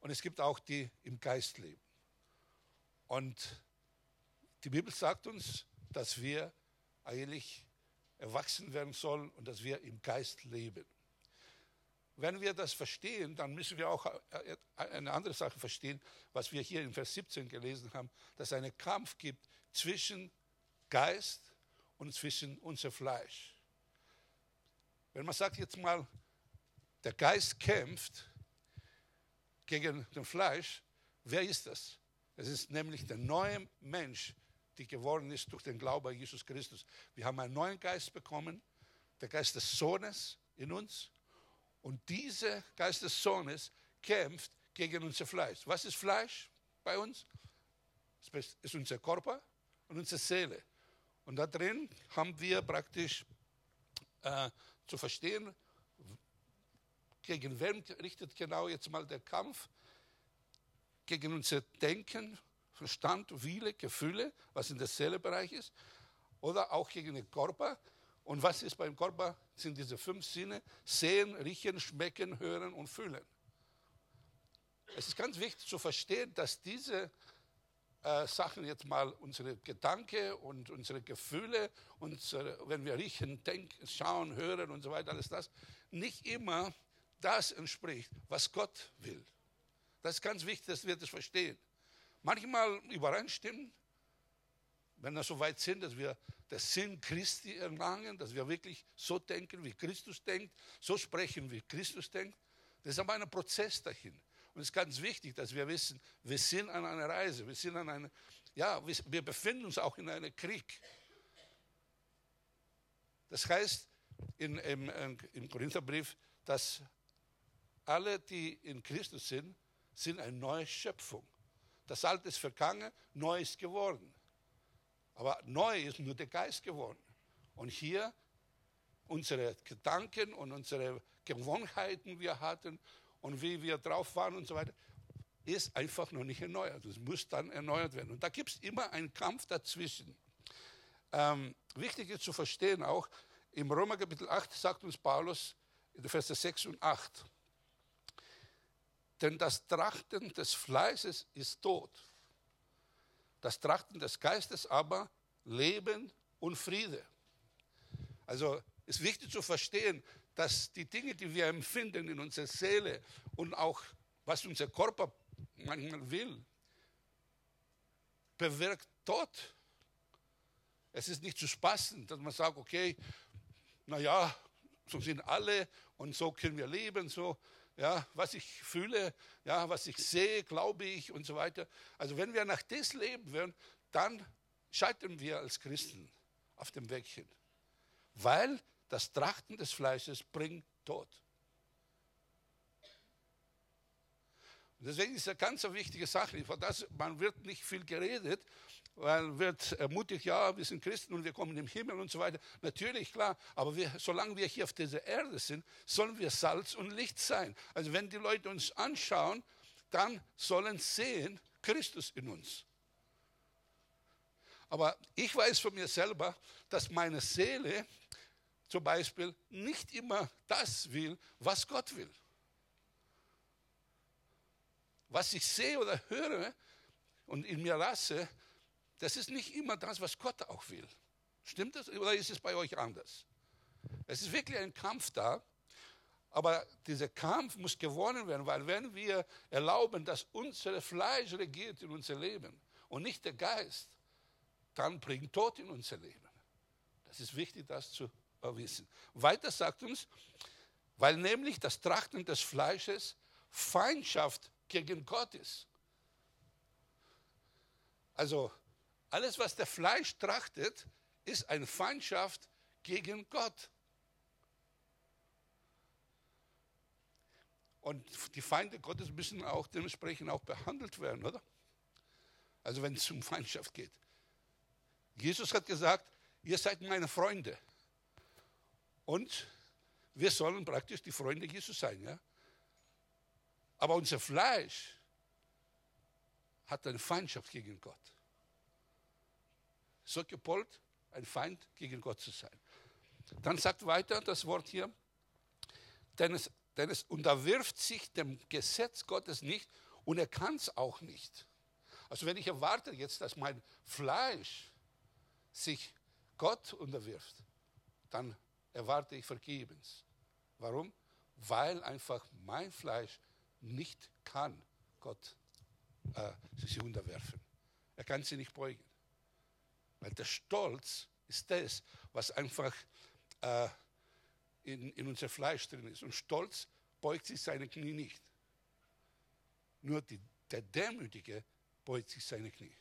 und es gibt auch die im Geist leben. Und die Bibel sagt uns, dass wir eigentlich erwachsen werden sollen und dass wir im Geist leben. Wenn wir das verstehen, dann müssen wir auch äh, eine andere Sache verstehen, was wir hier in Vers 17 gelesen haben, dass es einen Kampf gibt zwischen Geist und zwischen unser Fleisch. Wenn man sagt jetzt mal, der Geist kämpft gegen den Fleisch, wer ist das? Es ist nämlich der neue Mensch, der geworden ist durch den Glauben an Jesus Christus. Wir haben einen neuen Geist bekommen, der Geist des Sohnes in uns. Und dieser Geist des Sohnes kämpft gegen unser Fleisch. Was ist Fleisch bei uns? Es ist unser Körper und unsere Seele. Und da drin haben wir praktisch äh, zu verstehen, gegen wen richtet genau jetzt mal der Kampf? Gegen unser Denken, Verstand, Wille, Gefühle, was in der Seelebereich ist, oder auch gegen den Körper. Und was ist beim Körper? Sind diese fünf Sinne: Sehen, Riechen, Schmecken, Hören und Fühlen. Es ist ganz wichtig zu verstehen, dass diese äh, Sachen jetzt mal unsere Gedanken und unsere Gefühle, unsere, wenn wir riechen, denken, schauen, hören und so weiter, alles das, nicht immer das entspricht, was Gott will. Das ist ganz wichtig, dass wir das verstehen. Manchmal übereinstimmen, wenn wir so weit sind, dass wir den Sinn Christi erlangen, dass wir wirklich so denken, wie Christus denkt, so sprechen, wie Christus denkt. Das ist aber ein Prozess dahin. Und es ist ganz wichtig, dass wir wissen, wir sind an einer Reise, wir sind an einer, ja, wir befinden uns auch in einem Krieg. Das heißt in, im, im Korintherbrief, dass alle, die in Christus sind, sind eine neue Schöpfung. Das Alte ist vergangen, neu ist geworden. Aber neu ist nur der Geist geworden. Und hier unsere Gedanken und unsere Gewohnheiten, die wir hatten und wie wir drauf waren und so weiter, ist einfach noch nicht erneuert. Es muss dann erneuert werden. Und da gibt es immer einen Kampf dazwischen. Ähm, wichtig ist zu verstehen auch, im Römer Kapitel 8 sagt uns Paulus in den Verse 6 und 8, denn das Trachten des Fleißes ist Tod. Das Trachten des Geistes aber Leben und Friede. Also ist wichtig zu verstehen, dass die Dinge, die wir empfinden in unserer Seele und auch was unser Körper manchmal will, bewirkt Tod. Es ist nicht zu spaßen, dass man sagt, okay, naja, so sind alle und so können wir leben, so, ja, was ich fühle, ja, was ich sehe, glaube ich und so weiter. Also wenn wir nach das leben würden, dann scheitern wir als Christen auf dem Weg hin. Weil das Trachten des Fleisches bringt Tod. Und deswegen ist es eine ganz wichtige Sache. Von das, man wird nicht viel geredet, weil wird ermutigt, ja, wir sind Christen und wir kommen im Himmel und so weiter. Natürlich, klar, aber wir, solange wir hier auf dieser Erde sind, sollen wir Salz und Licht sein. Also wenn die Leute uns anschauen, dann sollen sehen Christus in uns. Aber ich weiß von mir selber, dass meine Seele zum Beispiel nicht immer das will, was Gott will. Was ich sehe oder höre und in mir lasse, das ist nicht immer das, was Gott auch will. Stimmt das oder ist es bei euch anders? Es ist wirklich ein Kampf da, aber dieser Kampf muss gewonnen werden, weil wenn wir erlauben, dass unser Fleisch regiert in unser Leben und nicht der Geist, dann bringt Tod in unser Leben. Das ist wichtig, das zu wissen. Weiter sagt uns, weil nämlich das Trachten des Fleisches Feindschaft gegen Gott ist. Also alles, was der Fleisch trachtet, ist eine Feindschaft gegen Gott. Und die Feinde Gottes müssen auch dementsprechend auch behandelt werden, oder? Also wenn es um Feindschaft geht. Jesus hat gesagt, ihr seid meine Freunde. Und wir sollen praktisch die Freunde Jesus sein. Ja? Aber unser Fleisch hat eine Feindschaft gegen Gott. So gepollt, ein Feind gegen Gott zu sein. Dann sagt weiter das Wort hier, denn es, denn es unterwirft sich dem Gesetz Gottes nicht Und er kann es auch nicht. Also wenn ich erwarte jetzt, dass mein Fleisch sich Gott unterwirft, dann erwarte ich vergebens. Warum? Weil einfach mein Fleisch nicht kann Gott äh, sich unterwerfen. Er kann sie nicht beugen. Weil der Stolz ist das, was einfach äh, in, in unser Fleisch drin ist. Und Stolz beugt sich seine Knie nicht. Nur die, der Demütige beugt sich seine Knie.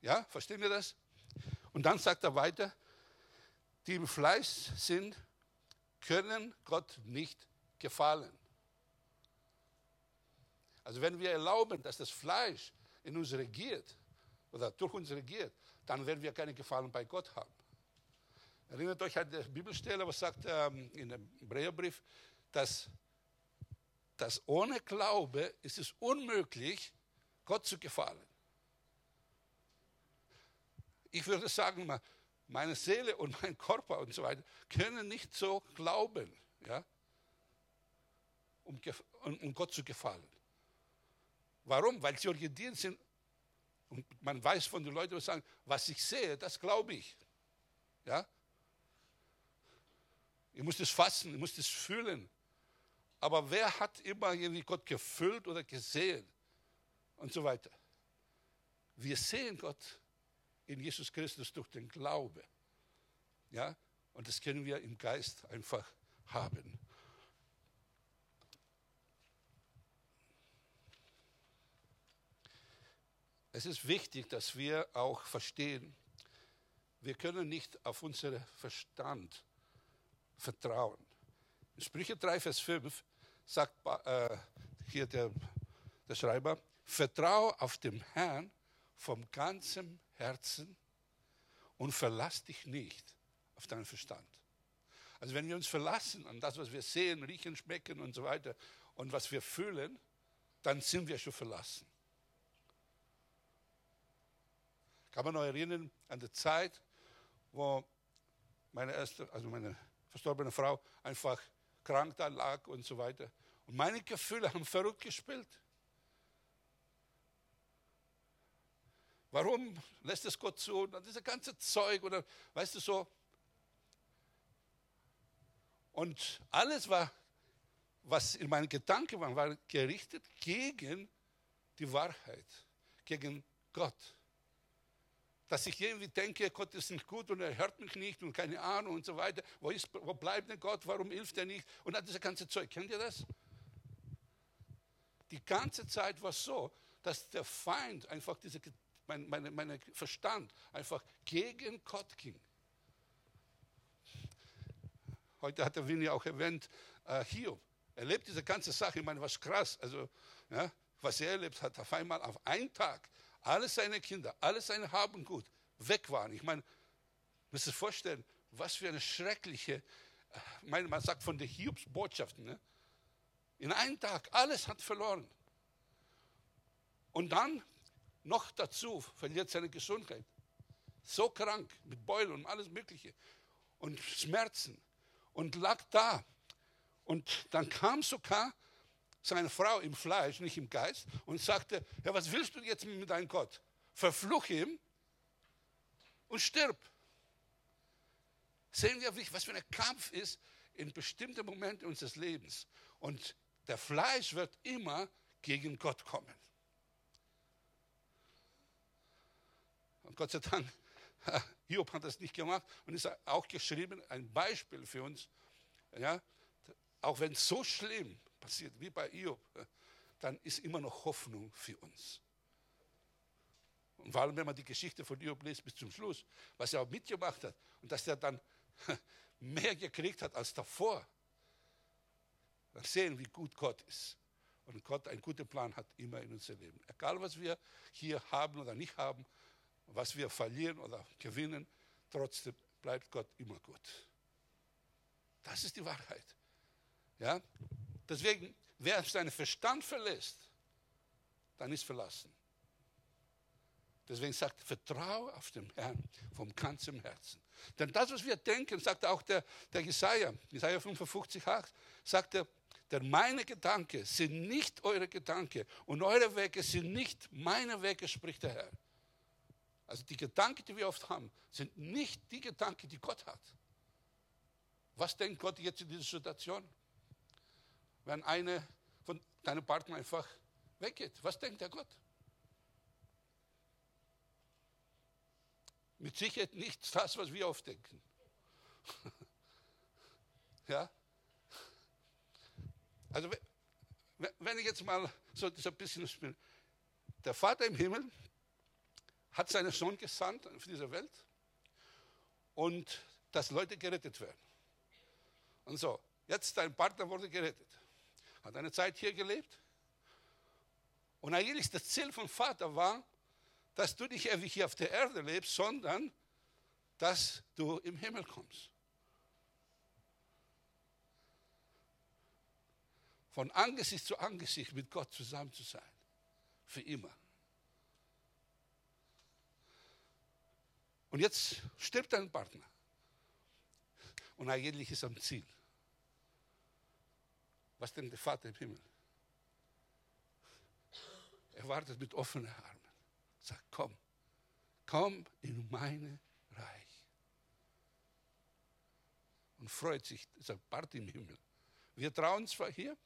Ja, verstehen wir das? Und dann sagt er weiter, die im Fleisch sind, können Gott nicht gefallen. Also wenn wir erlauben, dass das Fleisch in uns regiert oder durch uns regiert, dann werden wir keine Gefallen bei Gott haben. Erinnert euch an die Bibelstelle, was sagt ähm, in dem Hebräerbrief, dass, dass ohne Glaube ist es unmöglich, Gott zu gefallen. Ich würde sagen, meine Seele und mein Körper und so weiter können nicht so glauben, ja, um, um Gott zu gefallen. Warum? Weil sie orientiert sind und man weiß von den Leuten, die sagen, was ich sehe, das glaube ich. Ja? Ich muss das fassen, ich muss das fühlen. Aber wer hat immer irgendwie Gott gefüllt oder gesehen? Und so weiter. Wir sehen Gott in Jesus Christus durch den Glaube. Ja? Und das können wir im Geist einfach haben. Es ist wichtig, dass wir auch verstehen, wir können nicht auf unseren Verstand vertrauen. In Sprüche 3, Vers 5 sagt äh, hier der, der Schreiber, vertraue auf den Herrn vom ganzen Herzen und verlass dich nicht auf deinen Verstand. Also wenn wir uns verlassen an das, was wir sehen, riechen, schmecken und so weiter und was wir fühlen, dann sind wir schon verlassen. Kann man noch erinnern an die Zeit, wo meine erste, also meine verstorbene Frau einfach krank da lag und so weiter. Und meine Gefühle haben verrückt gespielt. Warum lässt es Gott zu? Und dieses ganze Zeug oder weißt du so. Und alles war, was in meinen Gedanken war, war gerichtet gegen die Wahrheit, gegen Gott dass ich irgendwie denke, Gott ist nicht gut und er hört mich nicht und keine Ahnung und so weiter. Wo, ist, wo bleibt denn Gott? Warum hilft er nicht? Und dann dieses ganze Zeug. Kennt ihr das? Die ganze Zeit war es so, dass der Feind einfach diese, mein, meine, meine Verstand einfach gegen Gott ging. Heute hat der Winnie auch erwähnt, äh, Hiob. Er lebt diese ganze Sache, ich meine, was krass. Also, ja, was er erlebt hat, auf einmal auf einen Tag alle seine Kinder, alle seine Haben gut weg waren. Ich meine, müsst ihr vorstellen, was für eine schreckliche, äh, meine, man sagt von der Hiobs Botschaften, ne? in einem Tag, alles hat verloren. Und dann noch dazu verliert seine Gesundheit. So krank, mit Beulen und alles Mögliche. Und Schmerzen. Und lag da. Und dann kam sogar seine Frau im Fleisch, nicht im Geist, und sagte, ja, was willst du jetzt mit deinem Gott? Verfluch ihm und stirb. Sehen wir, was für ein Kampf ist in bestimmten Momenten unseres Lebens. Und der Fleisch wird immer gegen Gott kommen. Und Gott sei Dank, Hiob hat das nicht gemacht und ist auch geschrieben, ein Beispiel für uns. Ja, auch wenn es so schlimm passiert, wie bei Iob, dann ist immer noch Hoffnung für uns. Und vor allem, wenn man die Geschichte von Iob liest bis zum Schluss, was er auch mitgemacht hat und dass er dann mehr gekriegt hat als davor, dann sehen, wie gut Gott ist. Und Gott einen guten Plan hat immer in unserem Leben. Egal, was wir hier haben oder nicht haben, was wir verlieren oder gewinnen, trotzdem bleibt Gott immer gut. Das ist die Wahrheit. Ja? Deswegen, wer seinen Verstand verlässt, dann ist verlassen. Deswegen sagt, vertraue auf den Herrn vom ganzen Herzen. Denn das, was wir denken, sagt auch der, der Jesaja, Jesaja 55, 8, sagt er, Denn meine Gedanken sind nicht eure Gedanken und eure Wege sind nicht meine Wege, spricht der Herr. Also die Gedanken, die wir oft haben, sind nicht die Gedanken, die Gott hat. Was denkt Gott jetzt in dieser Situation? Wenn eine von deinen Partner einfach weggeht, was denkt der Gott? Mit Sicherheit nicht das, was wir oft denken. ja? Also, wenn ich jetzt mal so, ein bisschen spiele. Der Vater im Himmel hat seinen Sohn gesandt auf diese Welt und dass Leute gerettet werden. Und so, jetzt dein Partner wurde gerettet. Hat eine Zeit hier gelebt. Und eigentlich das Ziel vom Vater war, dass du nicht ewig hier auf der Erde lebst, sondern dass du im Himmel kommst. Von Angesicht zu Angesicht mit Gott zusammen zu sein. Für immer. Und jetzt stirbt dein Partner. Und eigentlich ist er am Ziel. Was denkt der Vater im Himmel? Er wartet mit offenen Armen. Sagt, komm, komm in meine Reich. Und freut sich, ein Party im Himmel. Wir trauen zwar hier,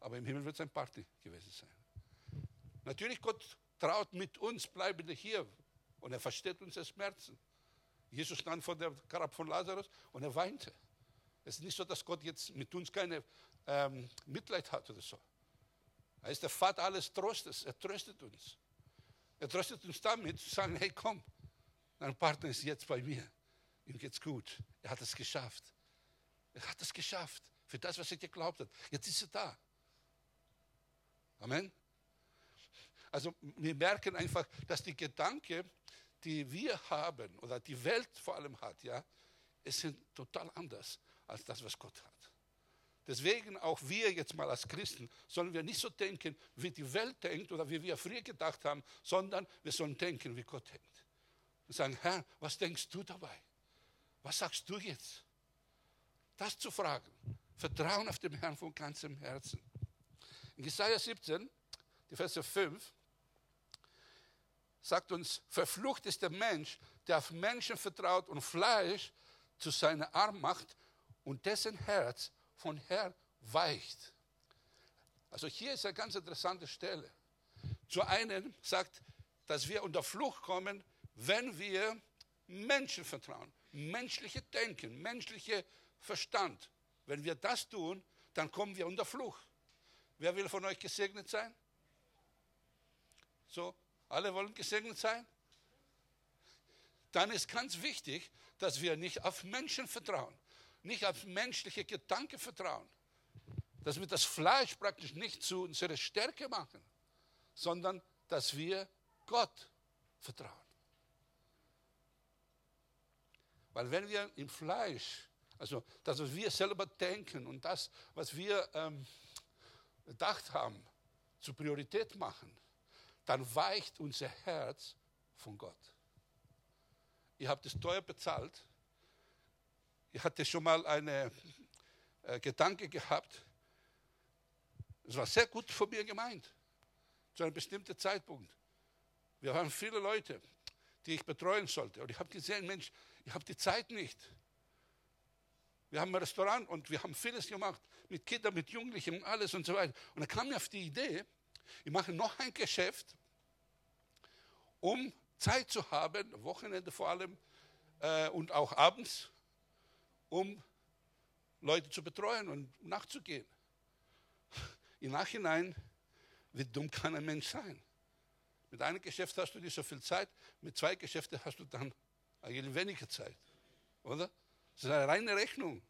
aber im Himmel wird es ein Party gewesen sein. Natürlich, Gott traut mit uns, bleibende hier. Und er versteht uns das Schmerzen. Jesus stand vor der Grab von Lazarus und er weinte. Es ist nicht so, dass Gott jetzt mit uns keine ähm, Mitleid hat oder so. Er ist der Vater alles Trostes. Er tröstet uns. Er tröstet uns damit, zu sagen, hey komm, dein Partner ist jetzt bei mir. Ihm geht's gut. Er hat es geschafft. Er hat es geschafft. Für das, was er geglaubt hat. Jetzt ist er da. Amen. Also wir merken einfach, dass die Gedanken, die wir haben oder die Welt vor allem hat, ja, es sind total anders als das, was Gott hat. Deswegen auch wir jetzt mal als Christen sollen wir nicht so denken, wie die Welt denkt oder wie wir früher gedacht haben, sondern wir sollen denken, wie Gott denkt. Und sagen, Herr, was denkst du dabei? Was sagst du jetzt? Das zu fragen. Vertrauen auf den Herrn von ganzem Herzen. In Jesaja 17, die Verse 5, sagt uns, verflucht ist der Mensch, der auf Menschen vertraut und Fleisch zu seiner Arm macht und dessen Herz von Herr weicht. Also hier ist eine ganz interessante Stelle. Zu einem sagt, dass wir unter Flucht kommen, wenn wir Menschen vertrauen, menschliche Denken, menschliche Verstand. Wenn wir das tun, dann kommen wir unter Flucht. Wer will von euch gesegnet sein? So, alle wollen gesegnet sein? Dann ist ganz wichtig, dass wir nicht auf Menschen vertrauen nicht auf menschliche Gedanken vertrauen. Dass wir das Fleisch praktisch nicht zu unserer Stärke machen, sondern dass wir Gott vertrauen. Weil wenn wir im Fleisch, also das, was wir selber denken und das, was wir ähm, gedacht haben, zur Priorität machen, dann weicht unser Herz von Gott. Ihr habt es teuer bezahlt, ich hatte schon mal einen äh, Gedanke gehabt. Es war sehr gut von mir gemeint, zu einem bestimmten Zeitpunkt. Wir waren viele Leute, die ich betreuen sollte. Und ich habe gesehen, Mensch, ich habe die Zeit nicht. Wir haben ein Restaurant und wir haben vieles gemacht mit Kindern, mit Jugendlichen alles und so weiter. Und dann kam mir auf die Idee, ich mache noch ein Geschäft, um Zeit zu haben, Wochenende vor allem äh, und auch abends, um Leute zu betreuen und nachzugehen. Im Nachhinein, wie dumm kann ein Mensch sein? Mit einem Geschäft hast du nicht so viel Zeit, mit zwei Geschäften hast du dann eigentlich weniger Zeit. Oder? Das ist eine reine Rechnung.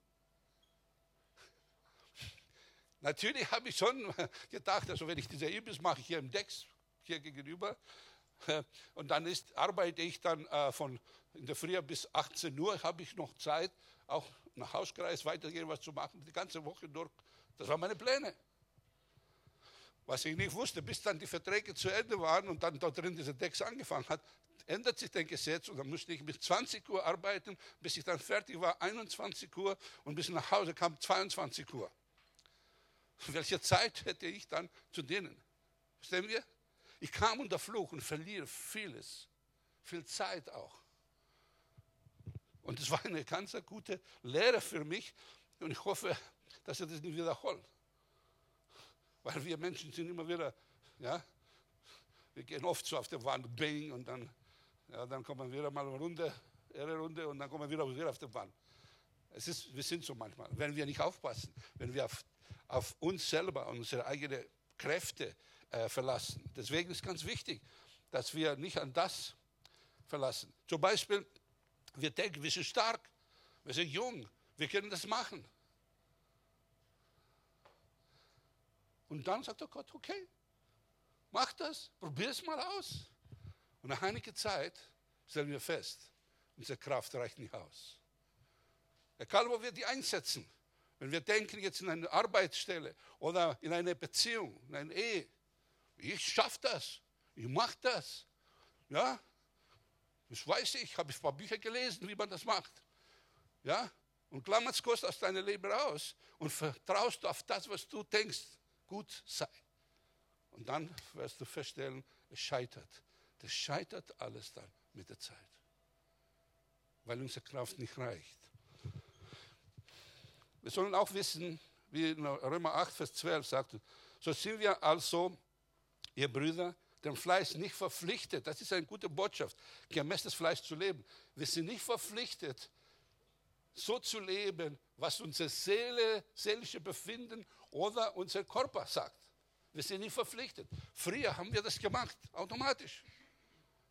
Natürlich habe ich schon gedacht, also wenn ich diese Ibis mache, hier im Dex, hier gegenüber, und dann ist, arbeite ich dann äh, von in der Früh bis 18 Uhr, habe ich noch Zeit, auch nach Hauskreis weitergehen, was zu machen, die ganze Woche durch. Das waren meine Pläne. Was ich nicht wusste, bis dann die Verträge zu Ende waren und dann dort drin dieser Dex angefangen hat, ändert sich das Gesetz und dann musste ich bis 20 Uhr arbeiten, bis ich dann fertig war, 21 Uhr und bis ich nach Hause kam, 22 Uhr. welche Zeit hätte ich dann zu dienen? Verstehen wir? Ich kam unter Fluch und verliere vieles, viel Zeit auch. Und es war eine ganz gute Lehre für mich und ich hoffe, dass er das nicht wiederholt. Weil wir Menschen sind immer wieder, ja, wir gehen oft so auf der Wand, bang, und dann, ja, dann kommen wir wieder mal eine Runde, eine Runde und dann kommen wir wieder, wieder auf der Wand. Es ist, wir sind so manchmal, wenn wir nicht aufpassen, wenn wir auf, auf uns selber, unsere eigenen Kräfte äh, verlassen. Deswegen ist ganz wichtig, dass wir nicht an das verlassen. Zum Beispiel, wir denken, wir sind stark, wir sind jung, wir können das machen. Und dann sagt der Gott, okay, mach das, probier es mal aus. Und nach einiger Zeit stellen wir fest, unsere Kraft reicht nicht aus. Egal, wo wir die einsetzen. Wenn wir denken jetzt in eine Arbeitsstelle oder in eine Beziehung, in eine Ehe, ich schaffe das, ich mache das. Ja, das weiß ich, habe ich ein paar Bücher gelesen, wie man das macht. Ja, und klammerst kurz aus deinem Leben raus und vertraust auf das, was du denkst, gut sei. Und dann wirst du feststellen, es scheitert. Das scheitert alles dann mit der Zeit, weil unsere Kraft nicht reicht. Wir sollen auch wissen, wie Römer 8, Vers 12 sagt, so sind wir also, ihr Brüder, dem Fleisch nicht verpflichtet. Das ist eine gute Botschaft, gemäß des Fleisch zu leben. Wir sind nicht verpflichtet, so zu leben, was unsere Seele, seelische Befinden oder unser Körper sagt. Wir sind nicht verpflichtet. Früher haben wir das gemacht, automatisch.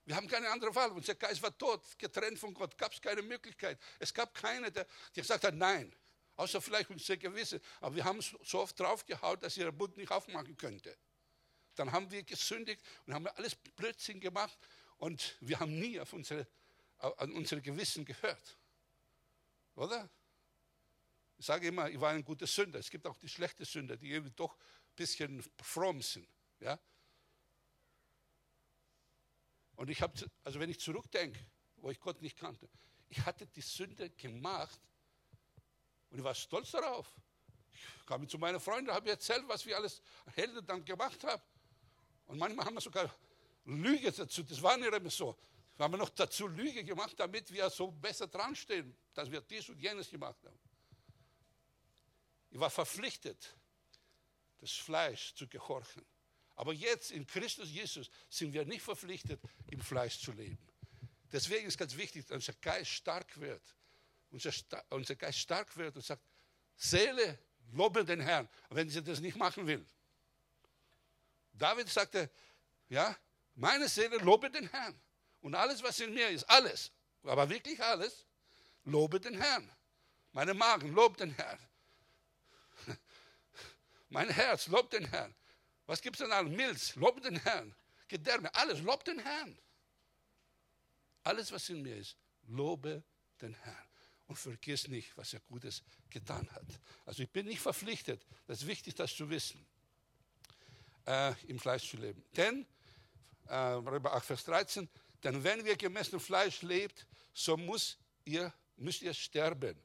Wir haben keine andere Wahl. Unser Geist war tot, getrennt von Gott. Gab es keine Möglichkeit. Es gab keinen, der, der gesagt hat, nein. Außer vielleicht unser Gewissen. Aber wir haben so oft draufgehauen, dass ihr Bund nicht aufmachen könnte. Dann haben wir gesündigt und haben alles Blödsinn gemacht. Und wir haben nie auf unsere, an unser Gewissen gehört. Oder? Ich sage immer, ich war ein guter Sünder. Es gibt auch die schlechten Sünder, die irgendwie doch ein bisschen fromm sind. Ja? Und ich habe, also wenn ich zurückdenke, wo ich Gott nicht kannte, ich hatte die Sünde gemacht und ich war stolz darauf. Ich kam zu meinen Freunden, habe erzählt, was wir alles Helden dann gemacht haben. Und manchmal haben wir sogar Lüge dazu, das war nicht immer so. Wir haben noch dazu Lüge gemacht, damit wir so besser dran stehen, dass wir dies und jenes gemacht haben. Ich war verpflichtet, das Fleisch zu gehorchen. Aber jetzt in Christus Jesus sind wir nicht verpflichtet, im Fleisch zu leben. Deswegen ist ganz wichtig, dass unser Geist stark wird. Unser, unser Geist stark wird und sagt, Seele, lobe den Herrn, wenn sie das nicht machen will. David sagte, ja, meine Seele lobe den Herrn. Und alles, was in mir ist, alles, aber wirklich alles, lobe den Herrn. Meine Magen lobt den Herrn. Mein Herz lobt den Herrn. Was gibt es denn an Milz? Lobt den Herrn. Gedärme, alles lobt den Herrn. Alles, was in mir ist, lobe den Herrn. Und vergiss nicht, was er Gutes getan hat. Also ich bin nicht verpflichtet, das ist wichtig, das zu wissen, äh, im Fleisch zu leben. Denn, äh, Römer 8, Vers 13, denn wenn wir gemäß dem Fleisch lebt, so muss ihr, müsst ihr sterben.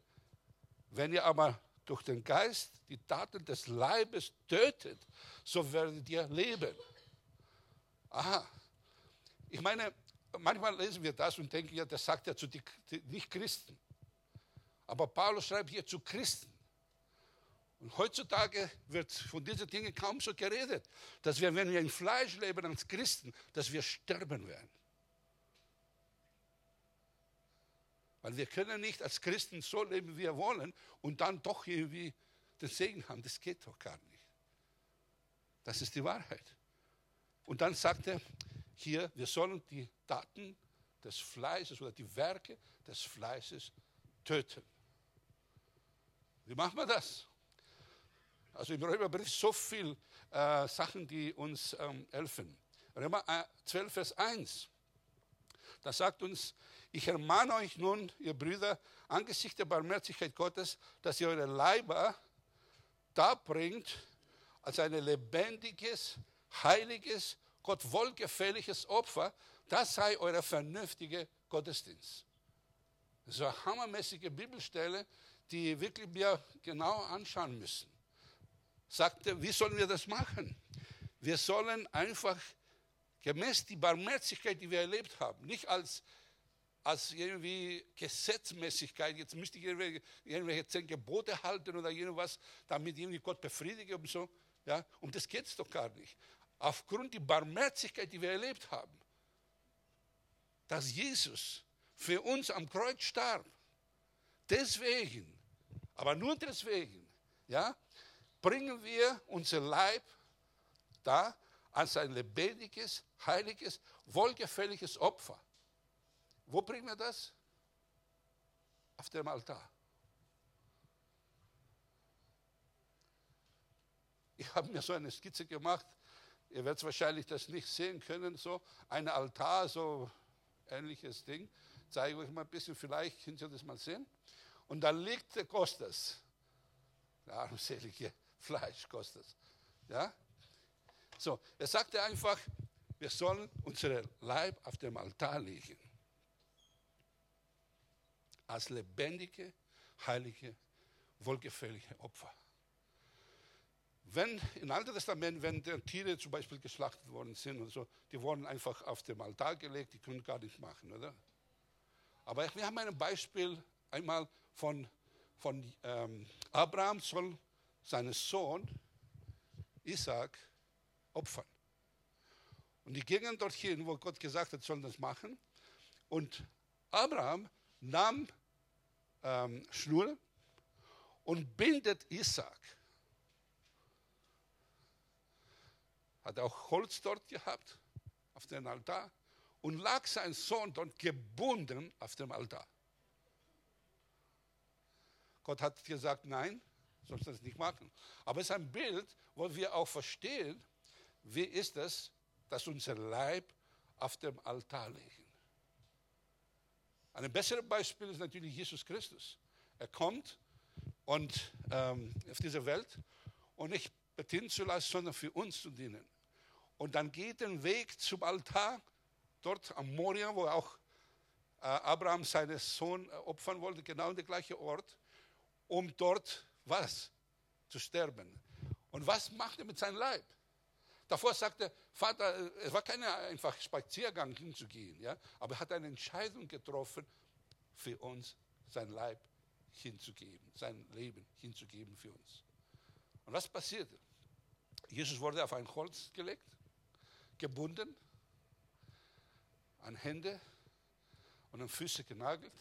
Wenn ihr aber durch den Geist die Taten des Leibes tötet, so werdet ihr leben. Aha. Ich meine, manchmal lesen wir das und denken, ja, das sagt er zu die Nicht-Christen. Aber Paulus schreibt hier zu Christen. Und heutzutage wird von diesen Dingen kaum so geredet, dass wir, wenn wir im Fleisch leben als Christen, dass wir sterben werden. Weil wir können nicht als Christen so leben, wie wir wollen und dann doch irgendwie den Segen haben. Das geht doch gar nicht. Das ist die Wahrheit. Und dann sagt er hier, wir sollen die Taten des Fleißes oder die Werke des Fleißes töten. Wie machen wir das? Also im Römerbrief so viele äh, Sachen, die uns ähm, helfen. Römer 12, Vers 1. Da sagt uns, ich ermahne euch nun, ihr Brüder, angesichts der Barmherzigkeit Gottes, dass ihr eure Leiber da bringt als ein lebendiges, heiliges, Gott wohlgefälliges Opfer. Das sei euer vernünftiger Gottesdienst. Ist eine hammermäßige Bibelstelle, die wirklich wir genau anschauen müssen. Sagte, wie sollen wir das machen? Wir sollen einfach gemäß die Barmherzigkeit, die wir erlebt haben, nicht als, als irgendwie Gesetzmäßigkeit, jetzt müsste ich irgendwelche, irgendwelche zehn Gebote halten oder irgendwas, damit irgendwie Gott befriedige und so. Ja, um das geht es doch gar nicht. Aufgrund der Barmherzigkeit, die wir erlebt haben, dass Jesus für uns am Kreuz starb, deswegen, aber nur deswegen, ja, bringen wir unser Leib da als ein lebendiges, heiliges, wohlgefälliges Opfer. Wo bringen wir das? Auf dem Altar. Ich habe mir so eine Skizze gemacht. Ihr werdet wahrscheinlich das nicht sehen können. So ein Altar, so ähnliches Ding. Zeige ich euch mal ein bisschen, vielleicht könnt ihr das mal sehen. Und da liegt der Kostas. Der armselige Fleisch kostet. Ja? So, er sagte einfach, wir sollen unseren Leib auf dem Altar legen. Als lebendige, heilige, wohlgefällige Opfer. Wenn im Alten Testament, wenn die Tiere zum Beispiel geschlachtet worden sind und so, die wurden einfach auf dem Altar gelegt, die können gar nichts machen, oder? Aber wir haben ein Beispiel einmal von, von ähm, Abraham soll seinen Sohn Isaac opfern. Und die gingen dorthin, wo Gott gesagt hat, sollen das machen. Und Abraham nahm ähm, Schnur und bindet Isaac. Hat auch Holz dort gehabt, auf dem Altar. Und lag sein Sohn dort gebunden auf dem Altar. Gott hat gesagt, nein, sollst das nicht machen. Aber es ist ein Bild, wo wir auch verstehen, wie ist es, dass unser Leib auf dem Altar legen. Ein besseres Beispiel ist natürlich Jesus Christus. Er kommt und ähm, auf diese Welt und nicht bedienen zu lassen, sondern für uns zu dienen. Und dann geht den Weg zum Altar, dort am Moria, wo auch äh, Abraham seinen Sohn äh, opfern wollte, genau an der gleiche Ort, um dort was? Zu sterben. Und was macht er mit seinem Leib? Davor sagte Vater, es war kein einfach Spaziergang hinzugehen, ja, aber er hat eine Entscheidung getroffen, für uns sein Leib hinzugeben, sein Leben hinzugeben für uns. Und was passierte? Jesus wurde auf ein Holz gelegt, gebunden, an Hände und an Füße genagelt.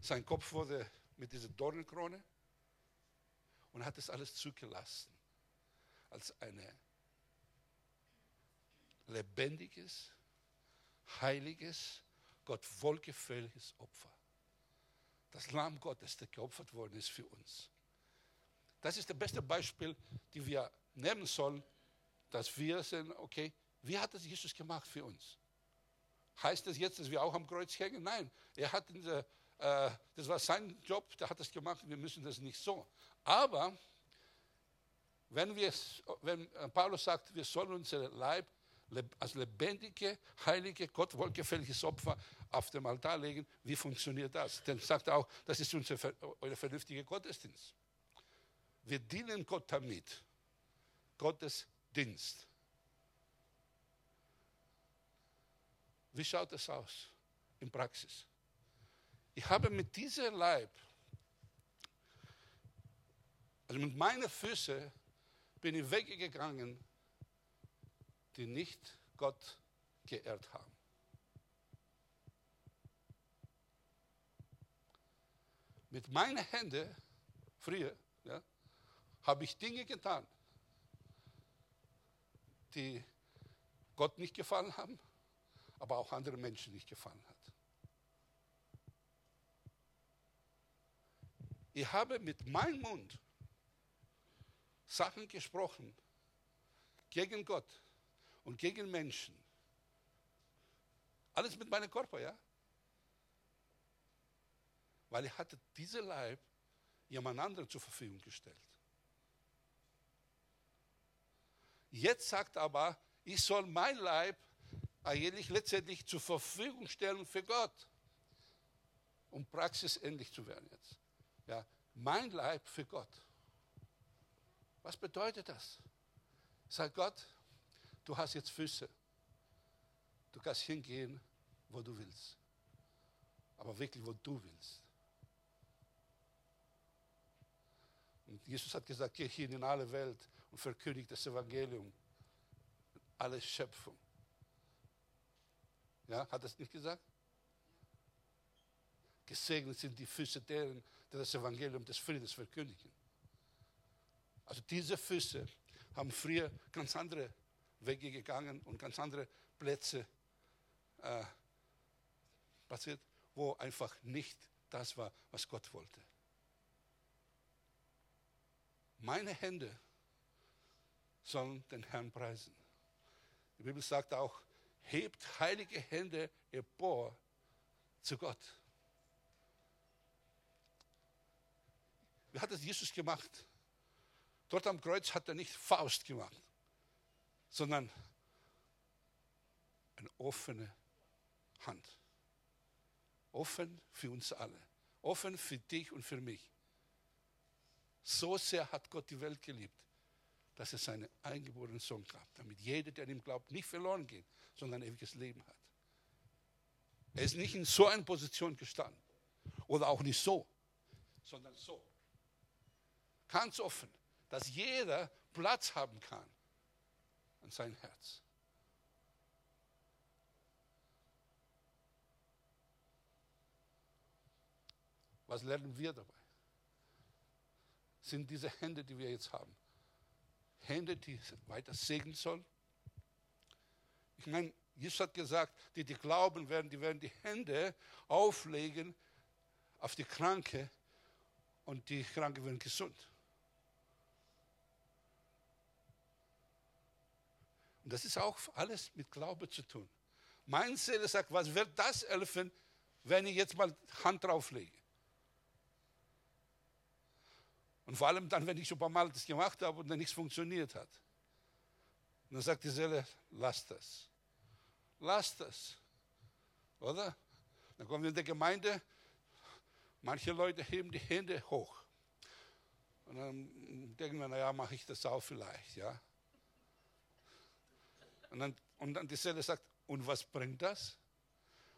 Sein Kopf wurde mit dieser Dornenkrone und hat das alles zugelassen als eine lebendiges, heiliges, Gott wohlgefälliges Opfer. Das Lamm Gottes, der geopfert worden ist für uns. Das ist das beste Beispiel, das wir nehmen sollen, dass wir sind, okay, wie hat das Jesus gemacht für uns? Heißt das jetzt, dass wir auch am Kreuz hängen? Nein, er hat diese, äh, das war sein Job, der hat das gemacht, wir müssen das nicht so. Aber wenn, wir, wenn Paulus sagt, wir sollen unser Leib als lebendige, heilige, Gott wohlgefälliges Opfer auf dem Altar legen. Wie funktioniert das? Denn sagt er auch, das ist unser euer vernünftiger Gottesdienst. Wir dienen Gott damit. Gottes Dienst. Wie schaut es aus in Praxis? Ich habe mit diesem Leib, also mit meinen Füßen, bin ich weggegangen die nicht Gott geehrt haben. Mit meinen Händen, früher, ja, habe ich Dinge getan, die Gott nicht gefallen haben, aber auch anderen Menschen nicht gefallen hat. Ich habe mit meinem Mund Sachen gesprochen gegen Gott, und gegen Menschen. Alles mit meinem Körper, ja? Weil ich hatte diesen Leib jemand anderem zur Verfügung gestellt. Jetzt sagt aber, ich soll mein Leib eigentlich letztendlich zur Verfügung stellen für Gott, um praxisähnlich zu werden jetzt. Ja, mein Leib für Gott. Was bedeutet das? Sag Gott, du hast jetzt Füße. Du kannst hingehen, wo du willst. Aber wirklich, wo du willst. Und Jesus hat gesagt, geh hin in alle Welt und verkündigt das Evangelium. Alle Schöpfung. Ja, hat es nicht gesagt? Gesegnet sind die Füße deren, die das Evangelium des Friedens verkündigen. Also diese Füße haben früher ganz andere Wege gegangen und ganz andere Plätze äh, passiert, wo einfach nicht das war, was Gott wollte. Meine Hände sollen den Herrn preisen. Die Bibel sagt auch, hebt heilige Hände empor zu Gott. Wie hat das Jesus gemacht? Dort am Kreuz hat er nicht Faust gemacht, sondern eine offene Hand. Offen für uns alle. Offen für dich und für mich. So sehr hat Gott die Welt geliebt, dass er seinen eingeborenen Sohn gab, damit jeder, der ihm glaubt, nicht verloren geht, sondern ein ewiges Leben hat. Er ist nicht in so einer Position gestanden oder auch nicht so, sondern so. Ganz offen, dass jeder Platz haben kann an sein Herz. Was lernen wir dabei? Sind diese Hände, die wir jetzt haben, Hände, die weiter segnen sollen? Ich meine, Jesus hat gesagt, die, die glauben werden, die werden die Hände auflegen auf die Kranke und die Kranke werden gesund. Und das ist auch alles mit Glaube zu tun. Mein Seele sagt, was wird das helfen, wenn ich jetzt mal Hand drauflege? Und vor allem dann, wenn ich schon ein paar Mal das gemacht habe und dann nichts funktioniert hat. Und dann sagt die Seele, lass das. Lass das. Oder? Dann kommen wir in der Gemeinde, manche Leute heben die Hände hoch. Und dann denken wir, naja, mache ich das auch vielleicht, ja. Und dann, und dann die Seele sagt, und was bringt das?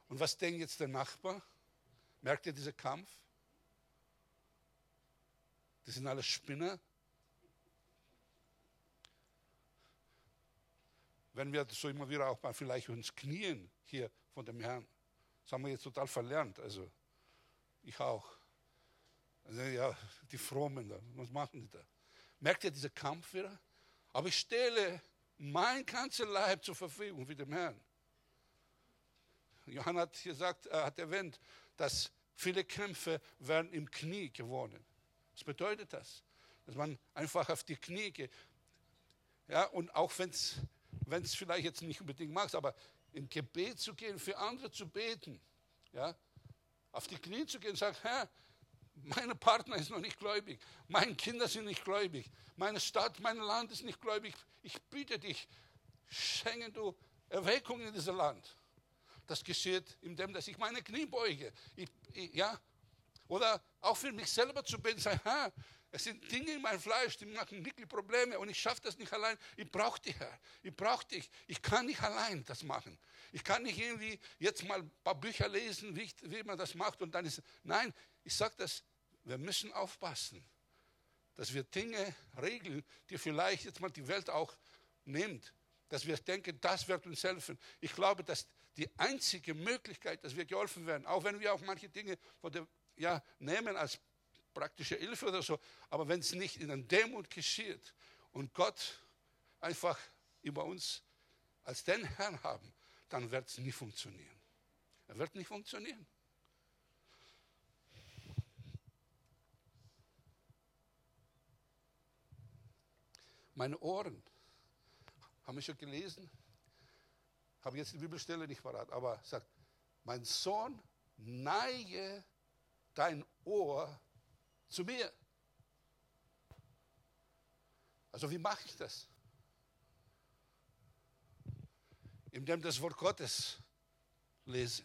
Und was denkt jetzt der Nachbar? Merkt ihr diesen Kampf? Die sind alle Spinner. Wenn wir so immer wieder auch mal vielleicht uns knien hier von dem Herrn, das haben wir jetzt total verlernt. Also ich auch. Also, ja, die Frommen da, was machen die da? Merkt ihr diesen Kampf wieder? Aber ich stelle mein ganzer Leib zur Verfügung für den Herrn. Johann hat gesagt, er hat erwähnt, dass viele Kämpfe werden im Knie gewonnen. Was bedeutet das? Dass man einfach auf die Knie geht. Ja, und auch wenn es vielleicht jetzt nicht unbedingt macht, aber im Gebet zu gehen, für andere zu beten. Ja, auf die Knie zu gehen und sagen, Herr, mein Partner ist noch nicht gläubig, meine Kinder sind nicht gläubig, meine Stadt, mein Land ist nicht gläubig. Ich bitte dich, schenke du Erweckung in diesem Land. Das geschieht, indem dass ich meine Knie beuge. Ich, ich, ja, oder auch für mich selber zu beten, sagen, Herr, es sind Dinge in meinem Fleisch, die machen wirklich Probleme und ich schaffe das nicht allein. Ich brauche dich, Herr. Ich brauche dich. Ich kann nicht allein das machen. Ich kann nicht irgendwie jetzt mal ein paar Bücher lesen, wie, wie man das macht und dann ist. Nein, ich sage das, wir müssen aufpassen, dass wir Dinge regeln, die vielleicht jetzt mal die Welt auch nimmt. Dass wir denken, das wird uns helfen. Ich glaube, dass die einzige Möglichkeit, dass wir geholfen werden, auch wenn wir auch manche Dinge von der ja, nehmen als praktische Hilfe oder so, aber wenn es nicht in der Demut geschieht und Gott einfach über uns als den Herrn haben, dann wird es nie funktionieren. Er wird nicht funktionieren. Meine Ohren, haben wir schon gelesen, habe jetzt die Bibelstelle nicht parat, aber sagt, mein Sohn, neige dein Ohr zu mir. Also wie mache ich das? Indem das Wort Gottes lese,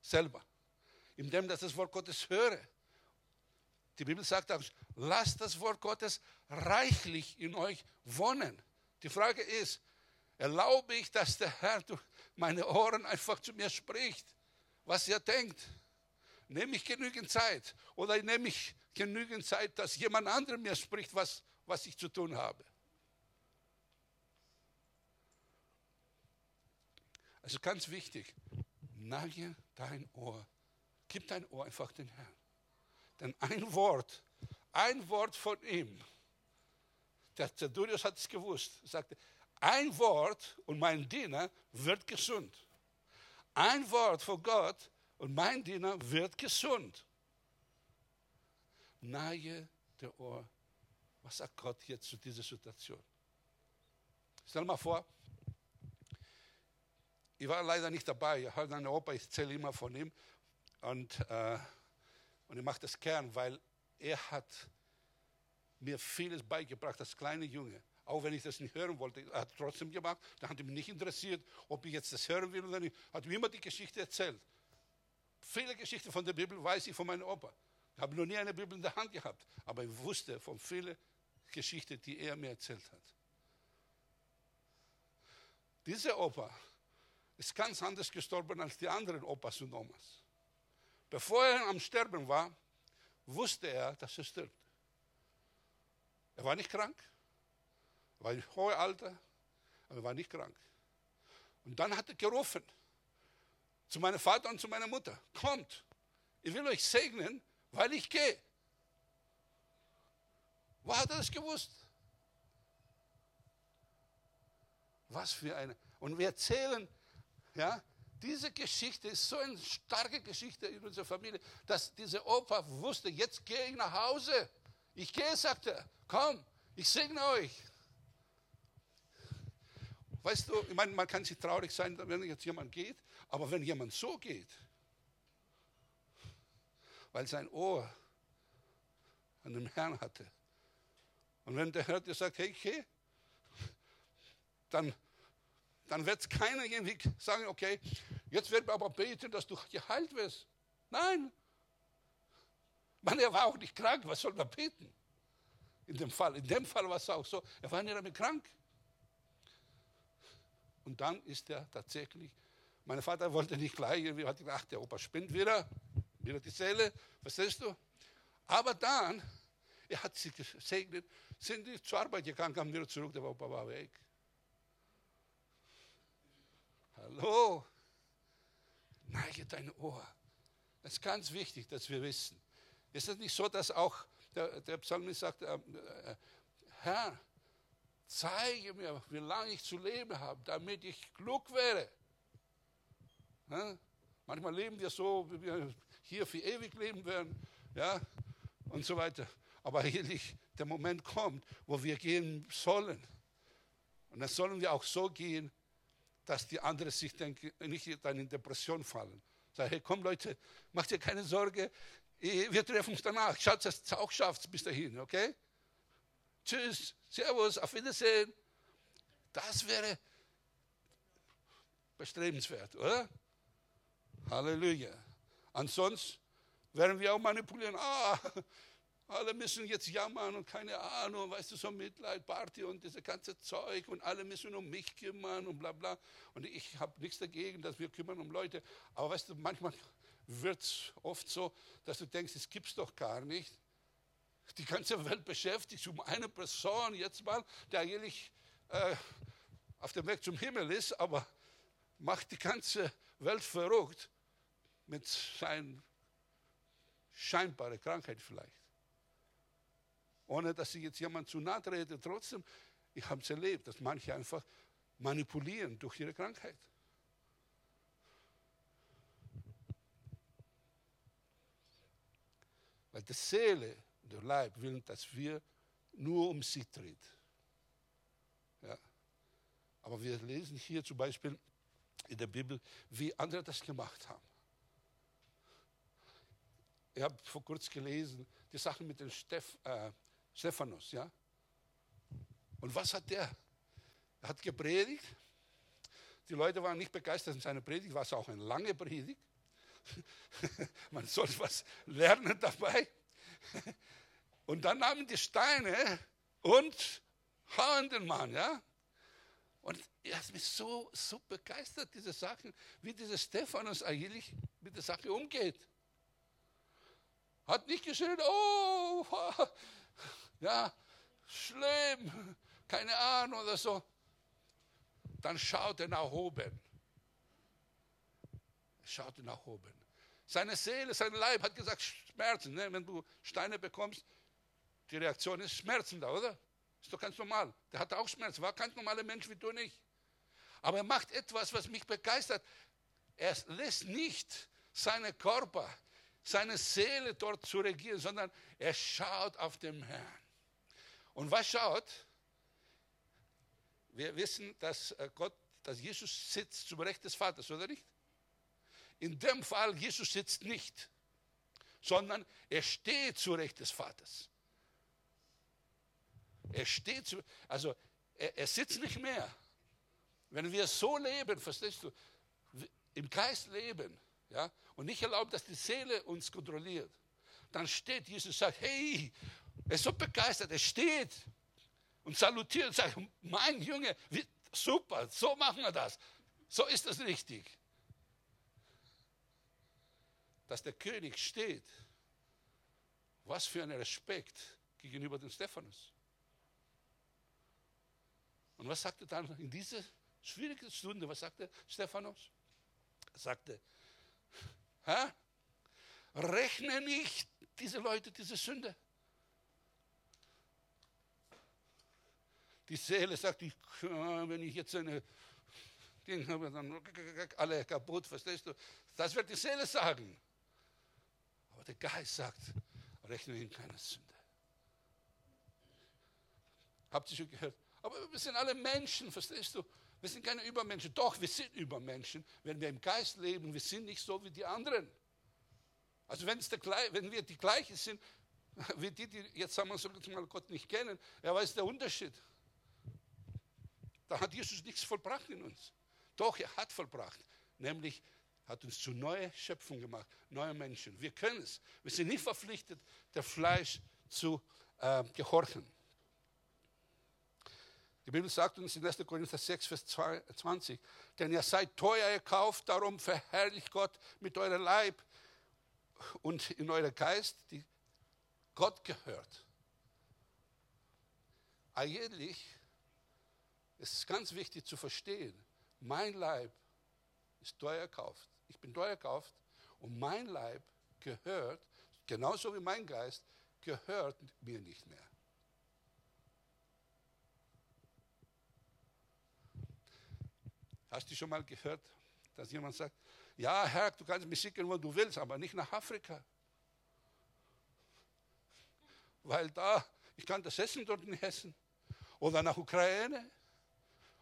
selber. Indem das das Wort Gottes höre. Die Bibel sagt auch, lasst das Wort Gottes reichlich in euch wohnen. Die Frage ist, erlaube ich, dass der Herr durch meine Ohren einfach zu mir spricht, was er denkt? Nehme ich genügend Zeit oder nehme ich genügend Zeit, dass jemand anderes mir spricht, was, was ich zu tun habe? Also ganz wichtig, neige dein Ohr, gib dein Ohr einfach den Herrn. Denn ein Wort, ein Wort von ihm, der Zedurius hat es gewusst, sagte, ein Wort und mein Diener wird gesund. Ein Wort von Gott und mein Diener wird gesund. Neige der Ohr. Was sagt Gott jetzt zu dieser Situation? Stell mal vor, ich war leider nicht dabei. Ich habe einen Opa, ich zähle immer von ihm. Und, äh, und ich mache das gern, weil er hat mir vieles beigebracht als kleiner Junge. Auch wenn ich das nicht hören wollte, er hat trotzdem gemacht. Da hat mich nicht interessiert, ob ich jetzt das hören will oder nicht. Hat mir immer die Geschichte erzählt. Viele Geschichten von der Bibel weiß ich von meinem Opa. Ich habe noch nie eine Bibel in der Hand gehabt, aber ich wusste von vielen Geschichten, die er mir erzählt hat. Dieser Opa ist ganz anders gestorben als die anderen Opas und Omas. Bevor er am Sterben war, wusste er, dass er stirbt. Er war nicht krank, er war im hohen Alter, aber er war nicht krank. Und dann hat er gerufen zu meinem Vater und zu meiner Mutter, kommt, ich will euch segnen, weil ich gehe. Wo hat er das gewusst? Was für eine. Und wir erzählen, ja, diese Geschichte ist so eine starke Geschichte in unserer Familie, dass dieser Opa wusste, jetzt gehe ich nach Hause. Ich gehe, sagte er, komm, ich segne euch. Weißt du, ich meine, man kann sich traurig sein, wenn jetzt jemand geht, aber wenn jemand so geht, weil sein Ohr an dem Herrn hatte, und wenn der Herr dir sagt, hey, geh, dann, dann wird keiner irgendwie sagen, okay, jetzt werden wir aber beten, dass du geheilt wirst. Nein. Man, er war auch nicht krank, was soll man beten? In dem Fall, in dem Fall war es auch so, er war nicht damit krank. Und dann ist er tatsächlich, mein Vater wollte nicht gleich, irgendwie hat gedacht, der Opa spinnt wieder, wieder die Seele, verstehst du? Aber dann, er hat sie gesegnet, sind die zur Arbeit gegangen, kamen wieder zurück, der Opa war weg. Hallo, neige dein Ohr. Das ist ganz wichtig, dass wir wissen. Ist es nicht so, dass auch der, der Psalmist sagt, äh, äh, Herr, zeige mir, wie lange ich zu leben habe, damit ich klug wäre. Ja? Manchmal leben wir so, wie wir hier für ewig leben werden, ja, und so weiter. Aber eigentlich der Moment kommt, wo wir gehen sollen. Und dann sollen wir auch so gehen, dass die anderen sich denken, nicht dann in Depression fallen. Sag, hey, komm Leute, macht dir keine Sorge, wir treffen uns danach. Schaut, dass es auch schafft bis dahin, okay? Tschüss, Servus, auf Wiedersehen. Das wäre bestrebenswert, oder? Halleluja. Ansonsten werden wir auch manipulieren. Ah, alle müssen jetzt jammern und keine Ahnung, weißt du, so Mitleid, Party und dieses ganze Zeug und alle müssen um mich kümmern und bla bla. Und ich habe nichts dagegen, dass wir kümmern um Leute. Aber weißt du, manchmal wird es oft so, dass du denkst, es gibt es doch gar nicht. Die ganze Welt beschäftigt sich um eine Person jetzt mal, der eigentlich äh, auf dem Weg zum Himmel ist, aber macht die ganze Welt verrückt mit seiner scheinbaren Krankheit vielleicht. Ohne dass ich jetzt jemand zu nahe trete, trotzdem, ich habe es erlebt, dass manche einfach manipulieren durch ihre Krankheit. Weil die Seele, der Leib will, dass wir nur um sie dreht. Ja. Aber wir lesen hier zum Beispiel in der Bibel, wie andere das gemacht haben. Ich habe vor kurzem gelesen, die Sache mit dem Steph, äh, Stephanus. Ja? Und was hat der? Er hat gepredigt. Die Leute waren nicht begeistert in seiner Predigt, war es auch eine lange Predigt. Man soll was lernen dabei. Und dann nahmen die Steine und hauen den Mann, ja. Und er hat mich so, so begeistert, diese Sachen, wie dieser Stephanus eigentlich mit der Sache umgeht. Hat nicht geschrien, oh, ja, schlimm, keine Ahnung oder so. Dann schaut er nach oben. Er schaute nach oben. Seine Seele, sein Leib hat gesagt, Schmerzen. Ne? Wenn du Steine bekommst, die Reaktion ist Schmerzen da, oder? Ist doch ganz normal. Der hatte auch Schmerzen, war kein normaler Mensch wie du nicht. Aber er macht etwas, was mich begeistert. Er lässt nicht seinen Körper, seine Seele dort zu regieren, sondern er schaut auf den Herrn. Und was schaut? Wir wissen, dass äh, Gott, dass Jesus sitzt zum Recht des Vaters, oder nicht? In dem Fall, Jesus sitzt nicht, sondern er steht zu Recht des Vaters. Er steht zu, also er, er sitzt nicht mehr. Wenn wir so leben, verstehst du, im Geist leben, ja, und nicht erlauben, dass die Seele uns kontrolliert, dann steht Jesus und sagt, hey, er ist so begeistert, er steht und salutiert und sagt, mein Junge, super, so machen wir das. So ist das richtig. Dass der König steht, was für ein Respekt gegenüber dem Stephanus. Und was sagte dann in dieser schwierigen Stunde, was sagte Stephanus? Er sagte, Hä? rechne nicht diese Leute diese Sünde. Die Seele sagt, ich, wenn ich jetzt eine Ding habe, dann alle kaputt, verstehst du? Das wird die Seele sagen. Aber der Geist sagt, rechne ihm keine Sünde. Habt ihr schon gehört? Aber wir sind alle Menschen, verstehst du? Wir sind keine Übermenschen. Doch, wir sind Übermenschen, wenn wir im Geist leben. Wir sind nicht so wie die anderen. Also wenn, der, wenn wir die gleichen sind, wie die, die jetzt sagen wir so mal Gott nicht kennen, was ist der Unterschied? Da hat Jesus nichts vollbracht in uns. Doch, er hat vollbracht. Nämlich hat uns zu neue Schöpfung gemacht, neue Menschen. Wir können es. Wir sind nicht verpflichtet, der Fleisch zu äh, gehorchen. Die Bibel sagt uns in 1. Korinther 6, Vers 20, denn ihr seid teuer erkauft, darum verherrlicht Gott mit eurem Leib und in eurem Geist, die Gott gehört. Eigentlich ist es ganz wichtig zu verstehen, mein Leib ist teuer erkauft. Ich bin teuer erkauft und mein Leib gehört, genauso wie mein Geist, gehört mir nicht mehr. Hast du schon mal gehört, dass jemand sagt, ja Herr, du kannst mich schicken, wo du willst, aber nicht nach Afrika. Weil da, ich kann das essen dort nicht essen. Oder nach Ukraine.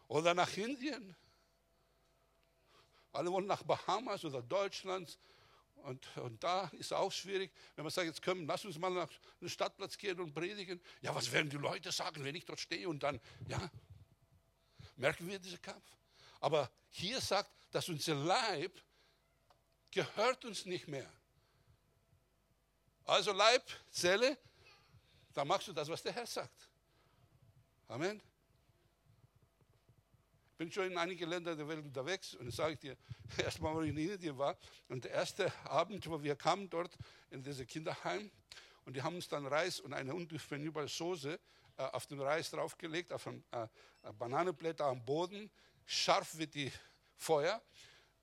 Oder nach Indien. Alle wollen nach Bahamas oder Deutschland. Und, und da ist auch schwierig, wenn man sagt, jetzt komm, lass uns mal nach einem Stadtplatz gehen und predigen. Ja, was werden die Leute sagen, wenn ich dort stehe und dann, ja, merken wir diesen Kampf. Aber hier sagt, dass unser Leib gehört uns nicht mehr. Also Leib, Zelle, da machst du das, was der Herr sagt. Amen. Ich bin schon in einigen Ländern der Welt unterwegs und sage ich dir, erstmal, wo ich in Indien war und der erste Abend, wo wir kamen dort in dieses Kinderheim und die haben uns dann Reis und eine undurchvernehmbare Soße äh, auf den Reis draufgelegt, auf ein äh, Bananenblätter am Boden scharf wie die Feuer.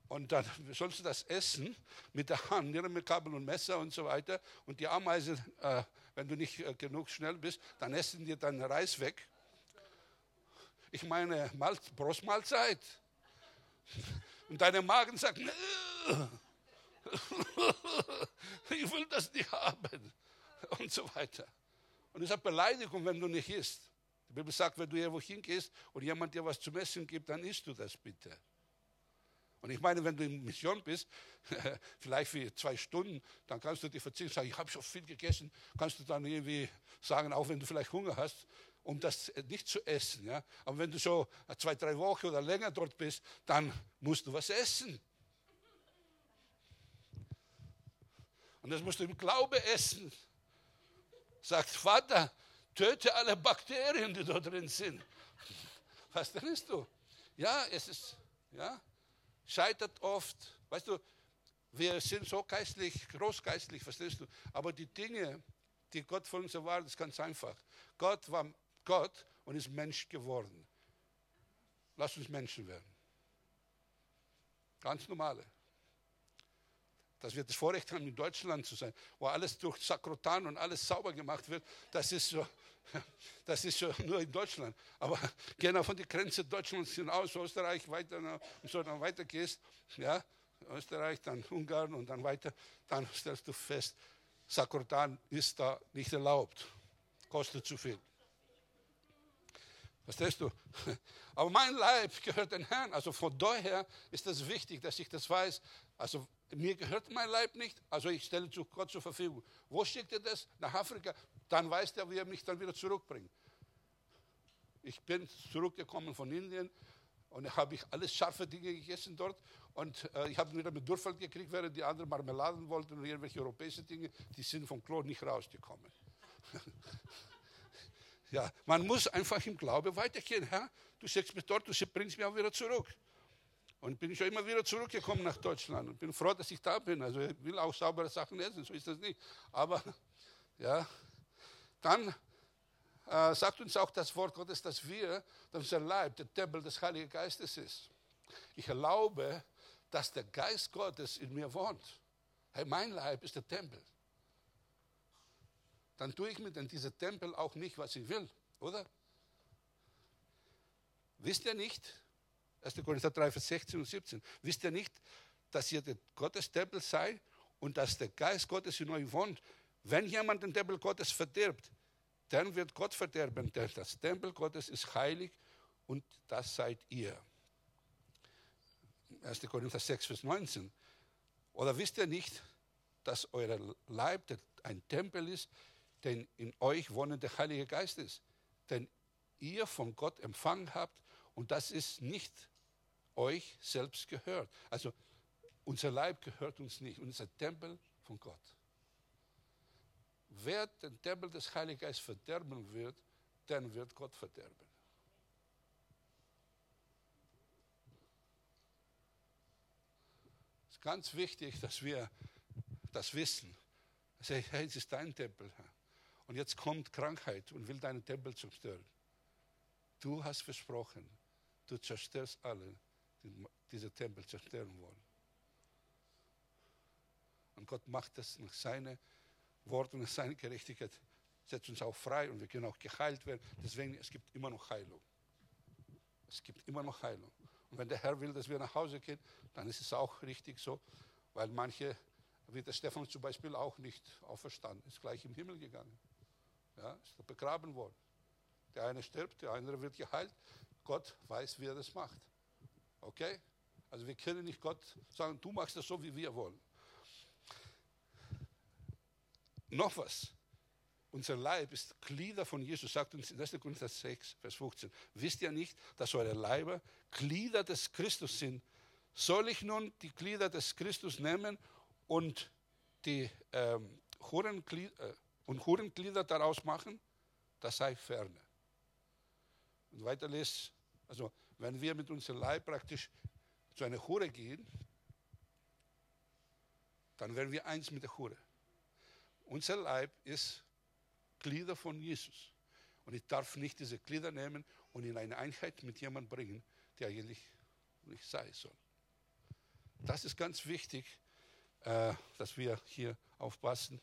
Und dann sollst du das essen mit der Hand, nicht mit Kabel und Messer und so weiter. Und die Ameisen, äh, wenn du nicht äh, genug schnell bist, dann essen die deinen Reis weg. Ich meine, Brustmahlzeit. Und dein Magen sagt, ich will das nicht haben. Und so weiter. Und es ist eine Beleidigung, wenn du nicht isst. Die Bibel sagt, wenn du irgendwo hingehst und jemand dir was zum Essen gibt, dann isst du das bitte. Und ich meine, wenn du in Mission bist, vielleicht für zwei Stunden, dann kannst du dir verzichten, sagen, ich habe schon viel gegessen, kannst du dann irgendwie sagen, auch wenn du vielleicht Hunger hast, um das nicht zu essen. Ja? Aber wenn du so zwei, drei Wochen oder länger dort bist, dann musst du was essen. Und das musst du im Glaube essen. sagt, Vater, töte alle Bakterien, die da drin sind. Was denkst du? Ja, es ist, ja, scheitert oft. Weißt du, wir sind so geistlich, großgeistlich, verstehst du? Aber die Dinge, die Gott von uns erwartet, ist ganz einfach. Gott war Gott und ist Mensch geworden. Lass uns Menschen werden. Ganz normale. Dass wir das Vorrecht haben, in Deutschland zu sein, wo alles durch Sakrotan und alles sauber gemacht wird, das ist so, das ist so nur in Deutschland. Aber genau von der Grenze Deutschlands hinaus, Österreich weiter und so dann weiter gehst, ja, Österreich, dann Ungarn und dann weiter, dann stellst du fest, Sakrotan ist da nicht erlaubt, kostet zu viel. Verstehst du? Aber mein Leib gehört dem Herrn. Also von daher ist es wichtig, dass ich das weiß. Also mir gehört mein Leib nicht, also ich stelle zu Gott zur Verfügung. Wo schickt er das? Nach Afrika. Dann weiß er, wie er mich dann wieder zurückbringt. Ich bin zurückgekommen von Indien und habe ich alles scharfe Dinge gegessen dort. Und äh, ich habe wieder mit Durchfall gekriegt, während die anderen Marmeladen wollten und irgendwelche europäische Dinge, die sind vom Klo nicht rausgekommen. Ja, man muss einfach im Glaube weitergehen. Herr, du schickst mich dort, du bringst mich auch wieder zurück. Und bin ich auch immer wieder zurückgekommen nach Deutschland und bin froh, dass ich da bin. Also ich will auch saubere Sachen essen, so ist das nicht. Aber ja, dann äh, sagt uns auch das Wort Gottes, dass wir, dass unser Leib der Tempel des Heiligen Geistes ist. Ich erlaube, dass der Geist Gottes in mir wohnt. Hey, mein Leib ist der Tempel dann tue ich mit in diesem Tempel auch nicht, was ich will, oder? Wisst ihr nicht, 1. Korinther 3, Vers 16 und 17, wisst ihr nicht, dass ihr der Gottestempel seid und dass der Geist Gottes in euch wohnt? Wenn jemand den Tempel Gottes verdirbt, dann wird Gott verderben, denn das Tempel Gottes ist heilig und das seid ihr. 1. Korinther 6, Vers 19. Oder wisst ihr nicht, dass euer Leib ein Tempel ist, denn in euch wohnen der Heilige Geist ist, den ihr von Gott empfangen habt und das ist nicht euch selbst gehört. Also unser Leib gehört uns nicht, unser Tempel von Gott. Wer den Tempel des Heiligen Geistes verderben wird, dann wird Gott verderben. Es ist ganz wichtig, dass wir das wissen. Hey, es ist dein Tempel. Und jetzt kommt Krankheit und will deinen Tempel zerstören. Du hast versprochen, du zerstörst alle, die diese Tempel zerstören wollen. Und Gott macht das nach seinen Worten, nach seiner Gerechtigkeit, setzt uns auch frei und wir können auch geheilt werden. Deswegen, es gibt immer noch Heilung. Es gibt immer noch Heilung. Und wenn der Herr will, dass wir nach Hause gehen, dann ist es auch richtig so, weil manche, wie der Stefan zum Beispiel, auch nicht auferstanden, ist gleich im Himmel gegangen. Ja, ist begraben worden. Der eine stirbt, der andere wird geheilt. Gott weiß, wie er das macht. Okay? Also wir können nicht Gott sagen, du machst das so, wie wir wollen. Noch was. Unser Leib ist Glieder von Jesus, sagt uns in 1. Korinther 6, Vers 15. Wisst ihr nicht, dass eure Leiber Glieder des Christus sind? Soll ich nun die Glieder des Christus nehmen und die ähm, Hurenglieder, äh, und Hurenglieder daraus machen, das sei ferne. Und weiter lest, also wenn wir mit unserem Leib praktisch zu einer Hure gehen, dann werden wir eins mit der Hure. Unser Leib ist Glieder von Jesus. Und ich darf nicht diese Glieder nehmen und in eine Einheit mit jemandem bringen, der eigentlich nicht sein soll. Das ist ganz wichtig, äh, dass wir hier aufpassen.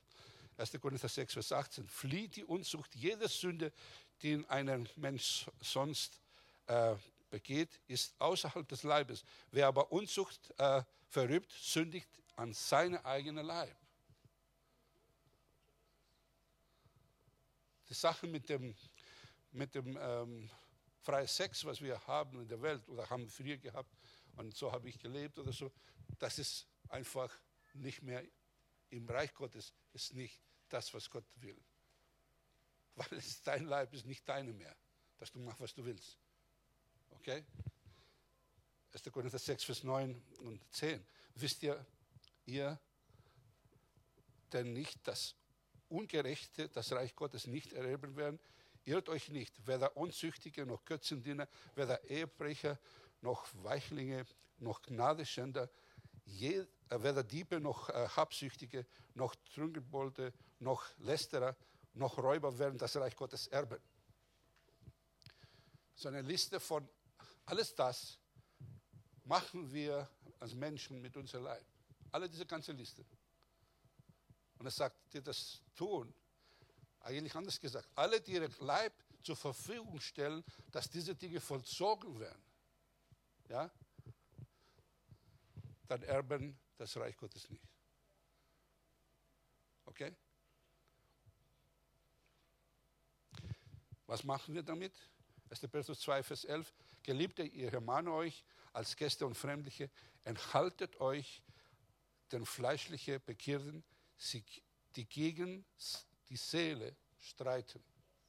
1. Korinther 6, Vers 18. Flieht die Unzucht, jede Sünde, die ein Mensch sonst äh, begeht, ist außerhalb des Leibes. Wer aber Unzucht äh, verübt, sündigt an seinem eigenen Leib. Die Sache mit dem, mit dem ähm, freien Sex, was wir haben in der Welt oder haben früher gehabt und so habe ich gelebt oder so, das ist einfach nicht mehr im Reich Gottes ist nicht das, was Gott will. Weil es dein Leib ist, nicht deine mehr, dass du machst, was du willst. Okay? 1. Korinther 6, Vers 9 und 10. Wisst ihr, ihr denn nicht, dass Ungerechte das Reich Gottes nicht erben werden. Irrt euch nicht, weder Unzüchtige noch Götzendiener, weder Ehebrecher noch Weichlinge noch Gnadeschänder, je, äh, weder Diebe noch äh, Habsüchtige noch Trunkenbolde noch Lästerer noch Räuber werden das Reich Gottes erben. So eine Liste von alles das machen wir als Menschen mit unserem Leib. Alle diese ganze Liste. Und er sagt, die das tun, eigentlich anders gesagt, alle, die ihren Leib zur Verfügung stellen, dass diese Dinge vollzogen werden, ja, dann erben das Reich Gottes nicht. Okay? Was machen wir damit? 1. Petrus 2, Vers 11. Geliebte, ihr ermahne euch als Gäste und Fremdliche, enthaltet euch den fleischlichen Begierden, die gegen die Seele streiten.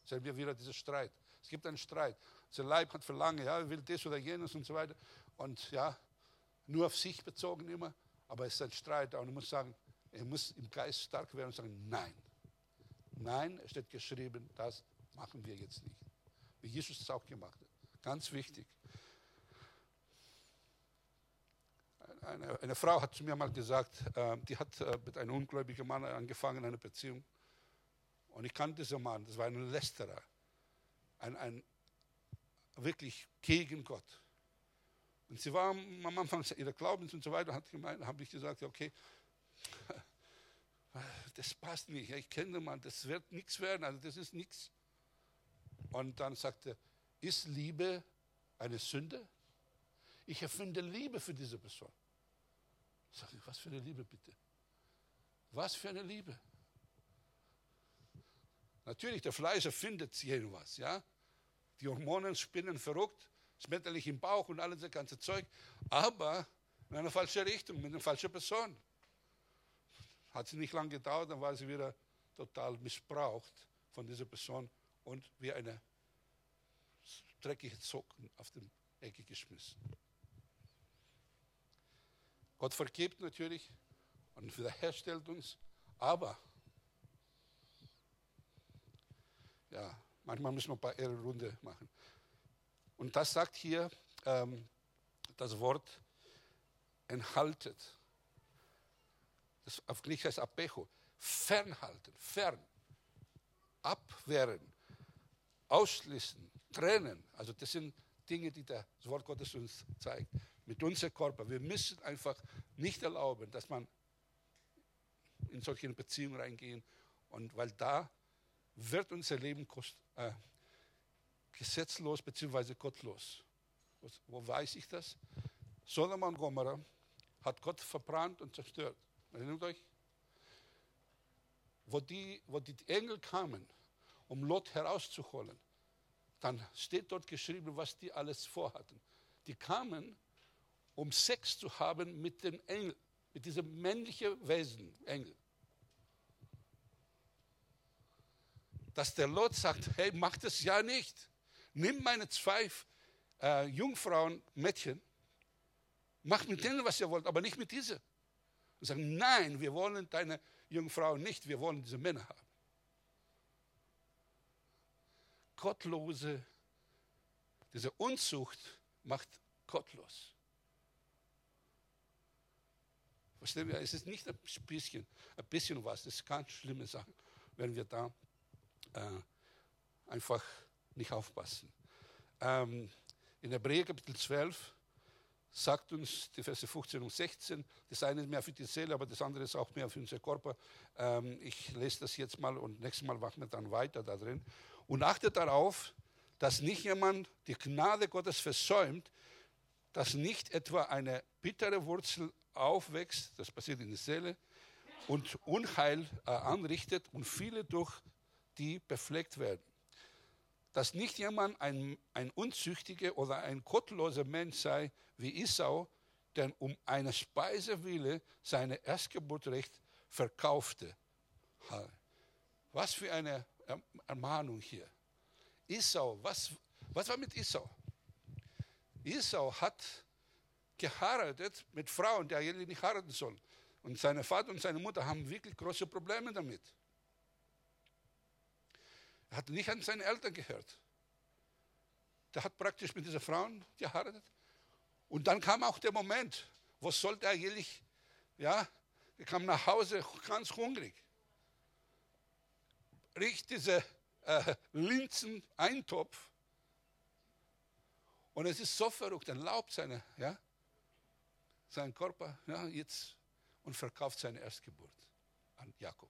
Sehen wir wieder diesen Streit. Es gibt einen Streit. Unser Leib hat Verlangen, ja, will das oder jenes und so weiter. Und ja, nur auf sich bezogen immer. Aber es ist ein Streit. Und ich muss sagen, er muss im Geist stark werden und sagen, nein. Nein, es steht geschrieben, das machen wir jetzt nicht. Wie Jesus es auch gemacht hat. Ganz wichtig. Eine, eine, Frau hat zu mir mal gesagt, äh, die hat äh, mit einem ungläubigen Mann angefangen, eine Beziehung. Und ich kannte diesen Mann, das war ein Lästerer. Ein, ein wirklich gegen Gott. Und sie war am Anfang ihrer Glaubens und so weiter, hat gemeint, habe ich gesagt, okay, das passt nicht. Ich kenne den Mann, das wird nichts werden, also das ist nichts. Und dann sagte er, ist Liebe eine Sünde? Ich erfinde Liebe für diese Person. Sag ich, was für eine Liebe bitte? Was für eine Liebe? Natürlich, der Fleisch erfindet irgendwas, ja. Die Hormone spinnen verrückt, schmetterlich im Bauch und alles das ganze Zeug, aber in eine falsche Richtung, mit einer falschen Person. Hat sie nicht lange gedauert, dann war sie wieder total missbraucht von dieser Person und wie eine dreckige Socken auf die Ecke geschmissen. Gott vergibt natürlich und wiederherstellt uns, aber ja, manchmal müssen wir ein paar Ehrenrunde machen. Und das sagt hier ähm, das Wort enthaltet. Das auf Griechisch heißt apecho. Fernhalten, fern, abwehren, ausschließen, trennen. Also das sind Dinge, die das Wort Gottes uns zeigt. Mit unserem Körper. Wir müssen einfach nicht erlauben, dass man in solche Beziehungen reingehen. Und weil da wird unser Leben kost, äh, gesetzlos bzw. gottlos. Wo weiß ich das? Sodom und Gomorra hat Gott verbrannt und zerstört. Erinnert euch? Wo die, wo die Engel kamen, um Lot herauszuholen, dann steht dort geschrieben, was die alles vorhatten. Die kamen, um Sex zu haben mit den Engeln, mit diesem männlichen Wesen, Engel. Dass der Lot sagt, hey, mach das ja nicht nimm meine zwei äh, Jungfrauen, Mädchen, mach mit denen, was ihr wollt, aber nicht mit dieser. Und sagen, nein, wir wollen deine Jungfrau nicht, wir wollen diese Männer haben. Gottlose, diese Unzucht macht gottlos. Verstehen wir? Es ist nicht ein bisschen, ein bisschen was, es ganz schlimme Sachen, wenn wir da äh, einfach nicht aufpassen. Ähm, in Hebräer Kapitel 12 sagt uns die Verse 15 und 16, das eine ist mehr für die Seele, aber das andere ist auch mehr für unser Körper. Ähm, ich lese das jetzt mal und nächstes Mal machen wir dann weiter da drin. Und achtet darauf, dass nicht jemand die Gnade Gottes versäumt, dass nicht etwa eine bittere Wurzel aufwächst, das passiert in der Seele, und Unheil äh, anrichtet und viele durch die befleckt werden dass nicht jemand ein, ein unzüchtiger oder ein gottloser Mensch sei wie Isau, der um eine Speise wille seine Erstgeburtrecht verkaufte. Was für eine Ermahnung hier. Isau, was, was war mit Isau? Isau hat geheiratet mit Frauen, die eigentlich nicht heiraten sollen. Und seine Vater und seine Mutter haben wirklich große Probleme damit. Er hat nicht an seine Eltern gehört. Der hat praktisch mit dieser Frauen geheiratet. Und dann kam auch der Moment, wo sollte er eigentlich, ja, er kam nach Hause ganz hungrig. Riecht diese äh, Linsen-Eintopf. Und es ist so verrückt, dann laubt seine, ja, seinen Körper ja, jetzt und verkauft seine Erstgeburt an Jakob.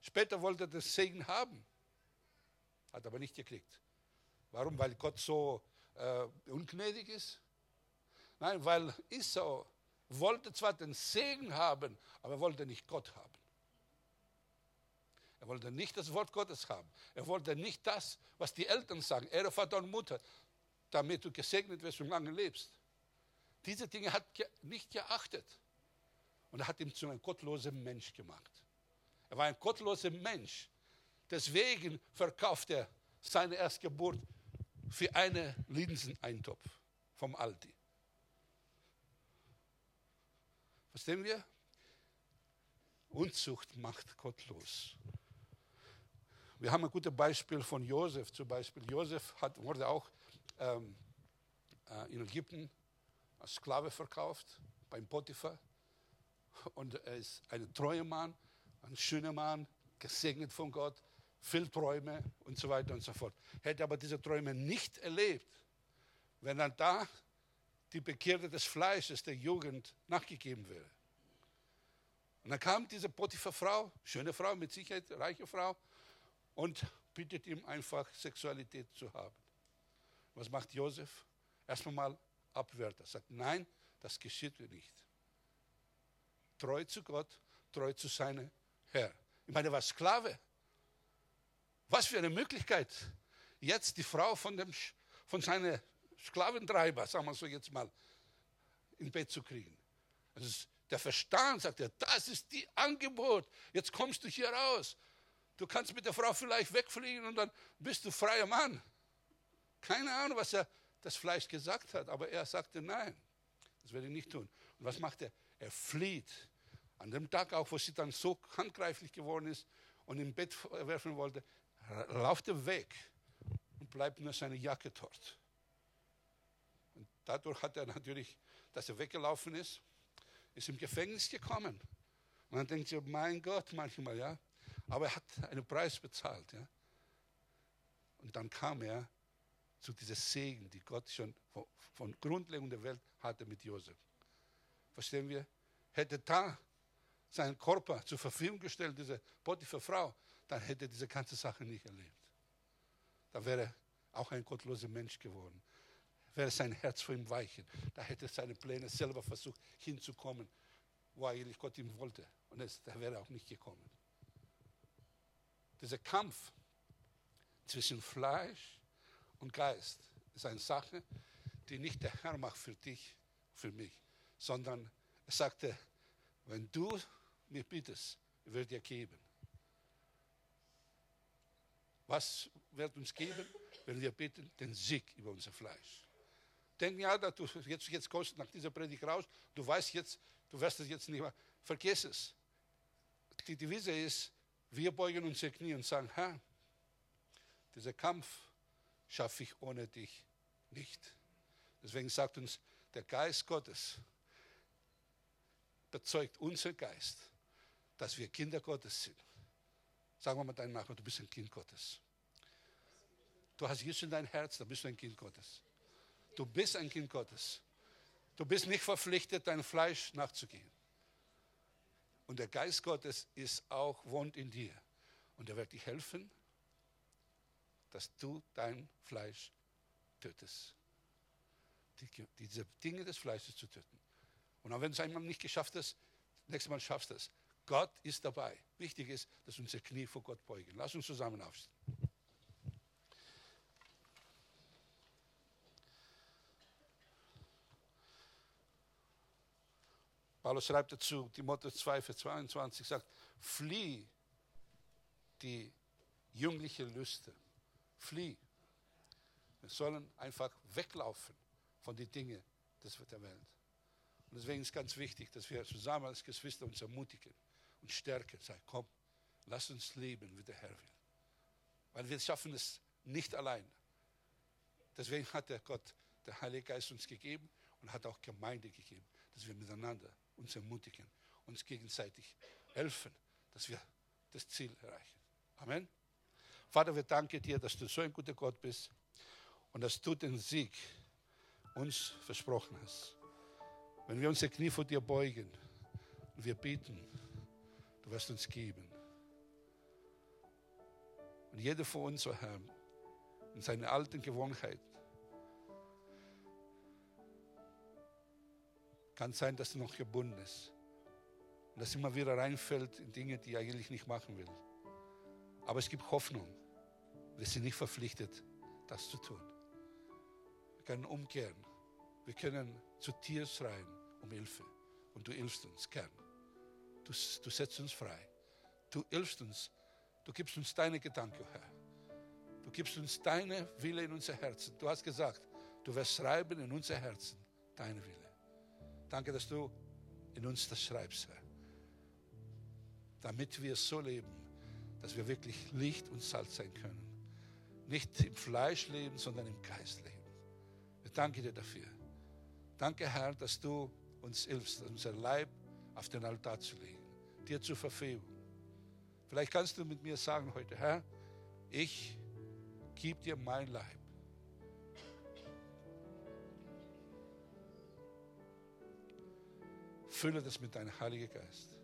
Später wollte er das Segen haben, hat aber nicht gekriegt. Warum? Weil Gott so äh, ungnädig ist? Nein, weil Esau wollte zwar den Segen haben, aber er wollte nicht Gott haben. Er wollte nicht das Wort Gottes haben. Er wollte nicht das, was die Eltern sagen, Ehre Vater und Mutter, damit du gesegnet wirst und lange lebst. Diese Dinge hat er nicht geachtet. Und er hat ihn zu einem gottlosen Mensch gemacht. Er war ein gottloser Mensch. Deswegen verkauft er seine Erstgeburt für einen Linseneintopf vom Aldi. Verstehen wir? Unzucht macht gottlos. Wir haben ein gutes Beispiel von Josef zum Beispiel. Josef hat, wurde auch ähm, äh, in Ägypten als Sklave verkauft beim Potiphar. Und er ist ein treuer Mann, ein schöner Mann, gesegnet von Gott, viel Träume und so weiter und so fort. Hätte aber diese Träume nicht erlebt, wenn dann da die Begierde des Fleisches der Jugend nachgegeben wäre. Und dann kam diese Potiphar-Frau, schöne Frau, mit Sicherheit reiche Frau, und bittet ihm einfach Sexualität zu haben. Was macht Josef? Erstmal mal abwehrt. Er sagt, nein, das geschieht mir nicht. Treu zu Gott, treu zu seinem Herr. Ich meine, er war Sklave. Was für eine Möglichkeit, jetzt die Frau von, dem, von seinem Sklaventreiber, sagen wir so jetzt mal, ins Bett zu kriegen. Also der Verstand sagt ja, das ist die Angebot. Jetzt kommst du hier raus. Du kannst mit der Frau vielleicht wegfliegen und dann bist du freier Mann. Keine Ahnung, was er das Fleisch gesagt hat, aber er sagte nein. Das werde ich nicht tun. Und was macht er? Er flieht. An dem Tag auch, wo sie dann so handgreiflich geworden ist und im Bett werfen wollte, lauft er weg und bleibt nur seine Jacke dort. Und dadurch hat er natürlich, dass er weggelaufen ist, ist im Gefängnis gekommen. Und dann denkt sich, mein Gott, manchmal, ja. Aber er hat einen Preis bezahlt, ja. Und dann kam er zu dieser Segen, die Gott schon von, von Grundlegung der Welt hatte mit Josef. Verstehen wir? Hätte da seinen Körper zur Verfügung gestellt, diese Potiphar Frau, dann hätte er diese ganze Sache nicht erlebt. Da wäre auch ein gottloser Mensch geworden. Wäre sein Herz vor ihm weichen. Da hätte er seine Pläne selber versucht hinzukommen, wo eigentlich Gott ihm wollte. Und es, da wäre er auch nicht gekommen. Dieser Kampf zwischen Fleisch und Geist ist eine Sache, die nicht der Herr macht für dich, für mich, sondern er sagte, wenn du mir bittest, wird dir geben. Was wird uns geben, wenn wir bitten? Den Sieg über unser Fleisch. Denk ja, dass du jetzt, jetzt kommst nach dieser Predigt raus, du weißt jetzt, du wirst es jetzt nicht mehr. Vergiss es. Die Devise ist, wir beugen unsere Knie und sagen, Herr, dieser Kampf schaffe ich ohne dich nicht. Deswegen sagt uns der Geist Gottes, bezeugt unser Geist, dass wir Kinder Gottes sind. Sagen wir mal deinen Nachbarn, du bist ein Kind Gottes. Du hast Jesus in dein Herz, dann bist du ein Kind Gottes. Du bist ein Kind Gottes. Du bist nicht verpflichtet, dein Fleisch nachzugehen. Und der Geist Gottes ist auch, wohnt in dir. Und er wird dir helfen, dass du dein Fleisch tötest. Die, diese Dinge des Fleisches zu töten. Und auch wenn es einmal nicht geschafft hast, nächstes Mal schaffst du es. Gott ist dabei. Wichtig ist, dass unsere Knie vor Gott beugen. Lass uns zusammen aufstehen. Paulus schreibt dazu, Timotheus 2, Vers 22, sagt, flieh die jüngliche Lüste. Flieh. Wir sollen einfach weglaufen von den Dingen der Welt. Und deswegen ist es ganz wichtig, dass wir zusammen als Geschwister uns ermutigen und stärken. Sagen, komm, lass uns leben, wie der Herr will. weil wir schaffen es nicht allein. Deswegen hat der Gott, der Heilige Geist uns gegeben und hat auch Gemeinde gegeben, dass wir miteinander uns ermutigen, uns gegenseitig helfen, dass wir das Ziel erreichen. Amen. Vater, wir danken dir, dass du so ein guter Gott bist und dass du den Sieg uns versprochen hast. Wenn wir unsere Knie vor dir beugen und wir beten, du wirst uns geben. Und jeder von uns, oh Herr, in seine alten Gewohnheiten, kann sein, dass er noch gebunden ist. Und dass immer wieder reinfällt in Dinge, die er eigentlich nicht machen will. Aber es gibt Hoffnung. Wir sind nicht verpflichtet, das zu tun. Wir können umkehren. Wir können zu dir schreien um Hilfe. Und du hilfst uns gern. Du, du setzt uns frei. Du hilfst uns. Du gibst uns deine Gedanken, Herr. Du gibst uns deine Wille in unser Herzen. Du hast gesagt, du wirst schreiben in unser Herzen deine Wille. Danke, dass du in uns das schreibst, Herr. Damit wir so leben, dass wir wirklich Licht und Salz sein können. Nicht im Fleisch leben, sondern im Geist leben. Wir danken dir dafür. Danke, Herr, dass du uns hilfst, unser Leib auf den Altar zu legen, dir zur Verfügung. Vielleicht kannst du mit mir sagen heute, Herr, ich gebe dir mein Leib. Fülle das mit deinem Heiligen Geist.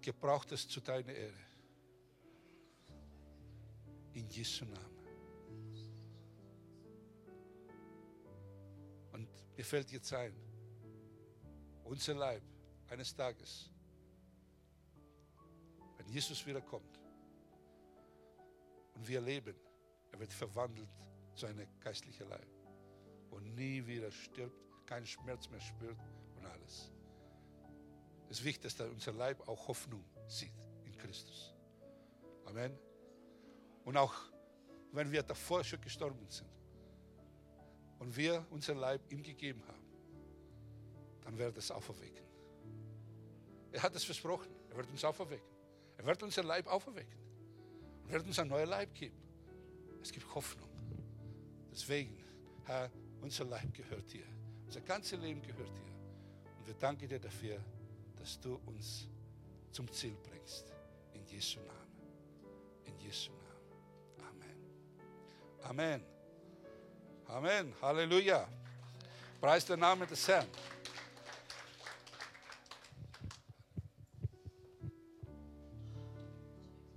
Gebrauch es zu deiner Ehre. In Jesu Namen. Und mir fällt jetzt ein, unser Leib eines Tages, wenn Jesus wiederkommt und wir leben, er wird verwandelt zu einem geistlichen Leib und nie wieder stirbt, keinen Schmerz mehr spürt und alles. Es ist wichtig, dass unser Leib auch Hoffnung sieht in Christus. Amen. Und auch wenn wir davor schon gestorben sind und wir unser Leib ihm gegeben haben, dann wird es auferwecken. Er hat es versprochen. Er wird uns auferwecken. Er wird unser Leib auferwecken. Und wird uns ein neuer Leib geben. Es gibt Hoffnung. Deswegen, Herr, unser Leib gehört dir. Unser ganzes Leben gehört dir. Und wir danken dir dafür, dass du uns zum Ziel bringst. In Jesu Namen. In Jesu Namen. Amen. Amen. Amen. Halleluja. Preis der Name des Herrn.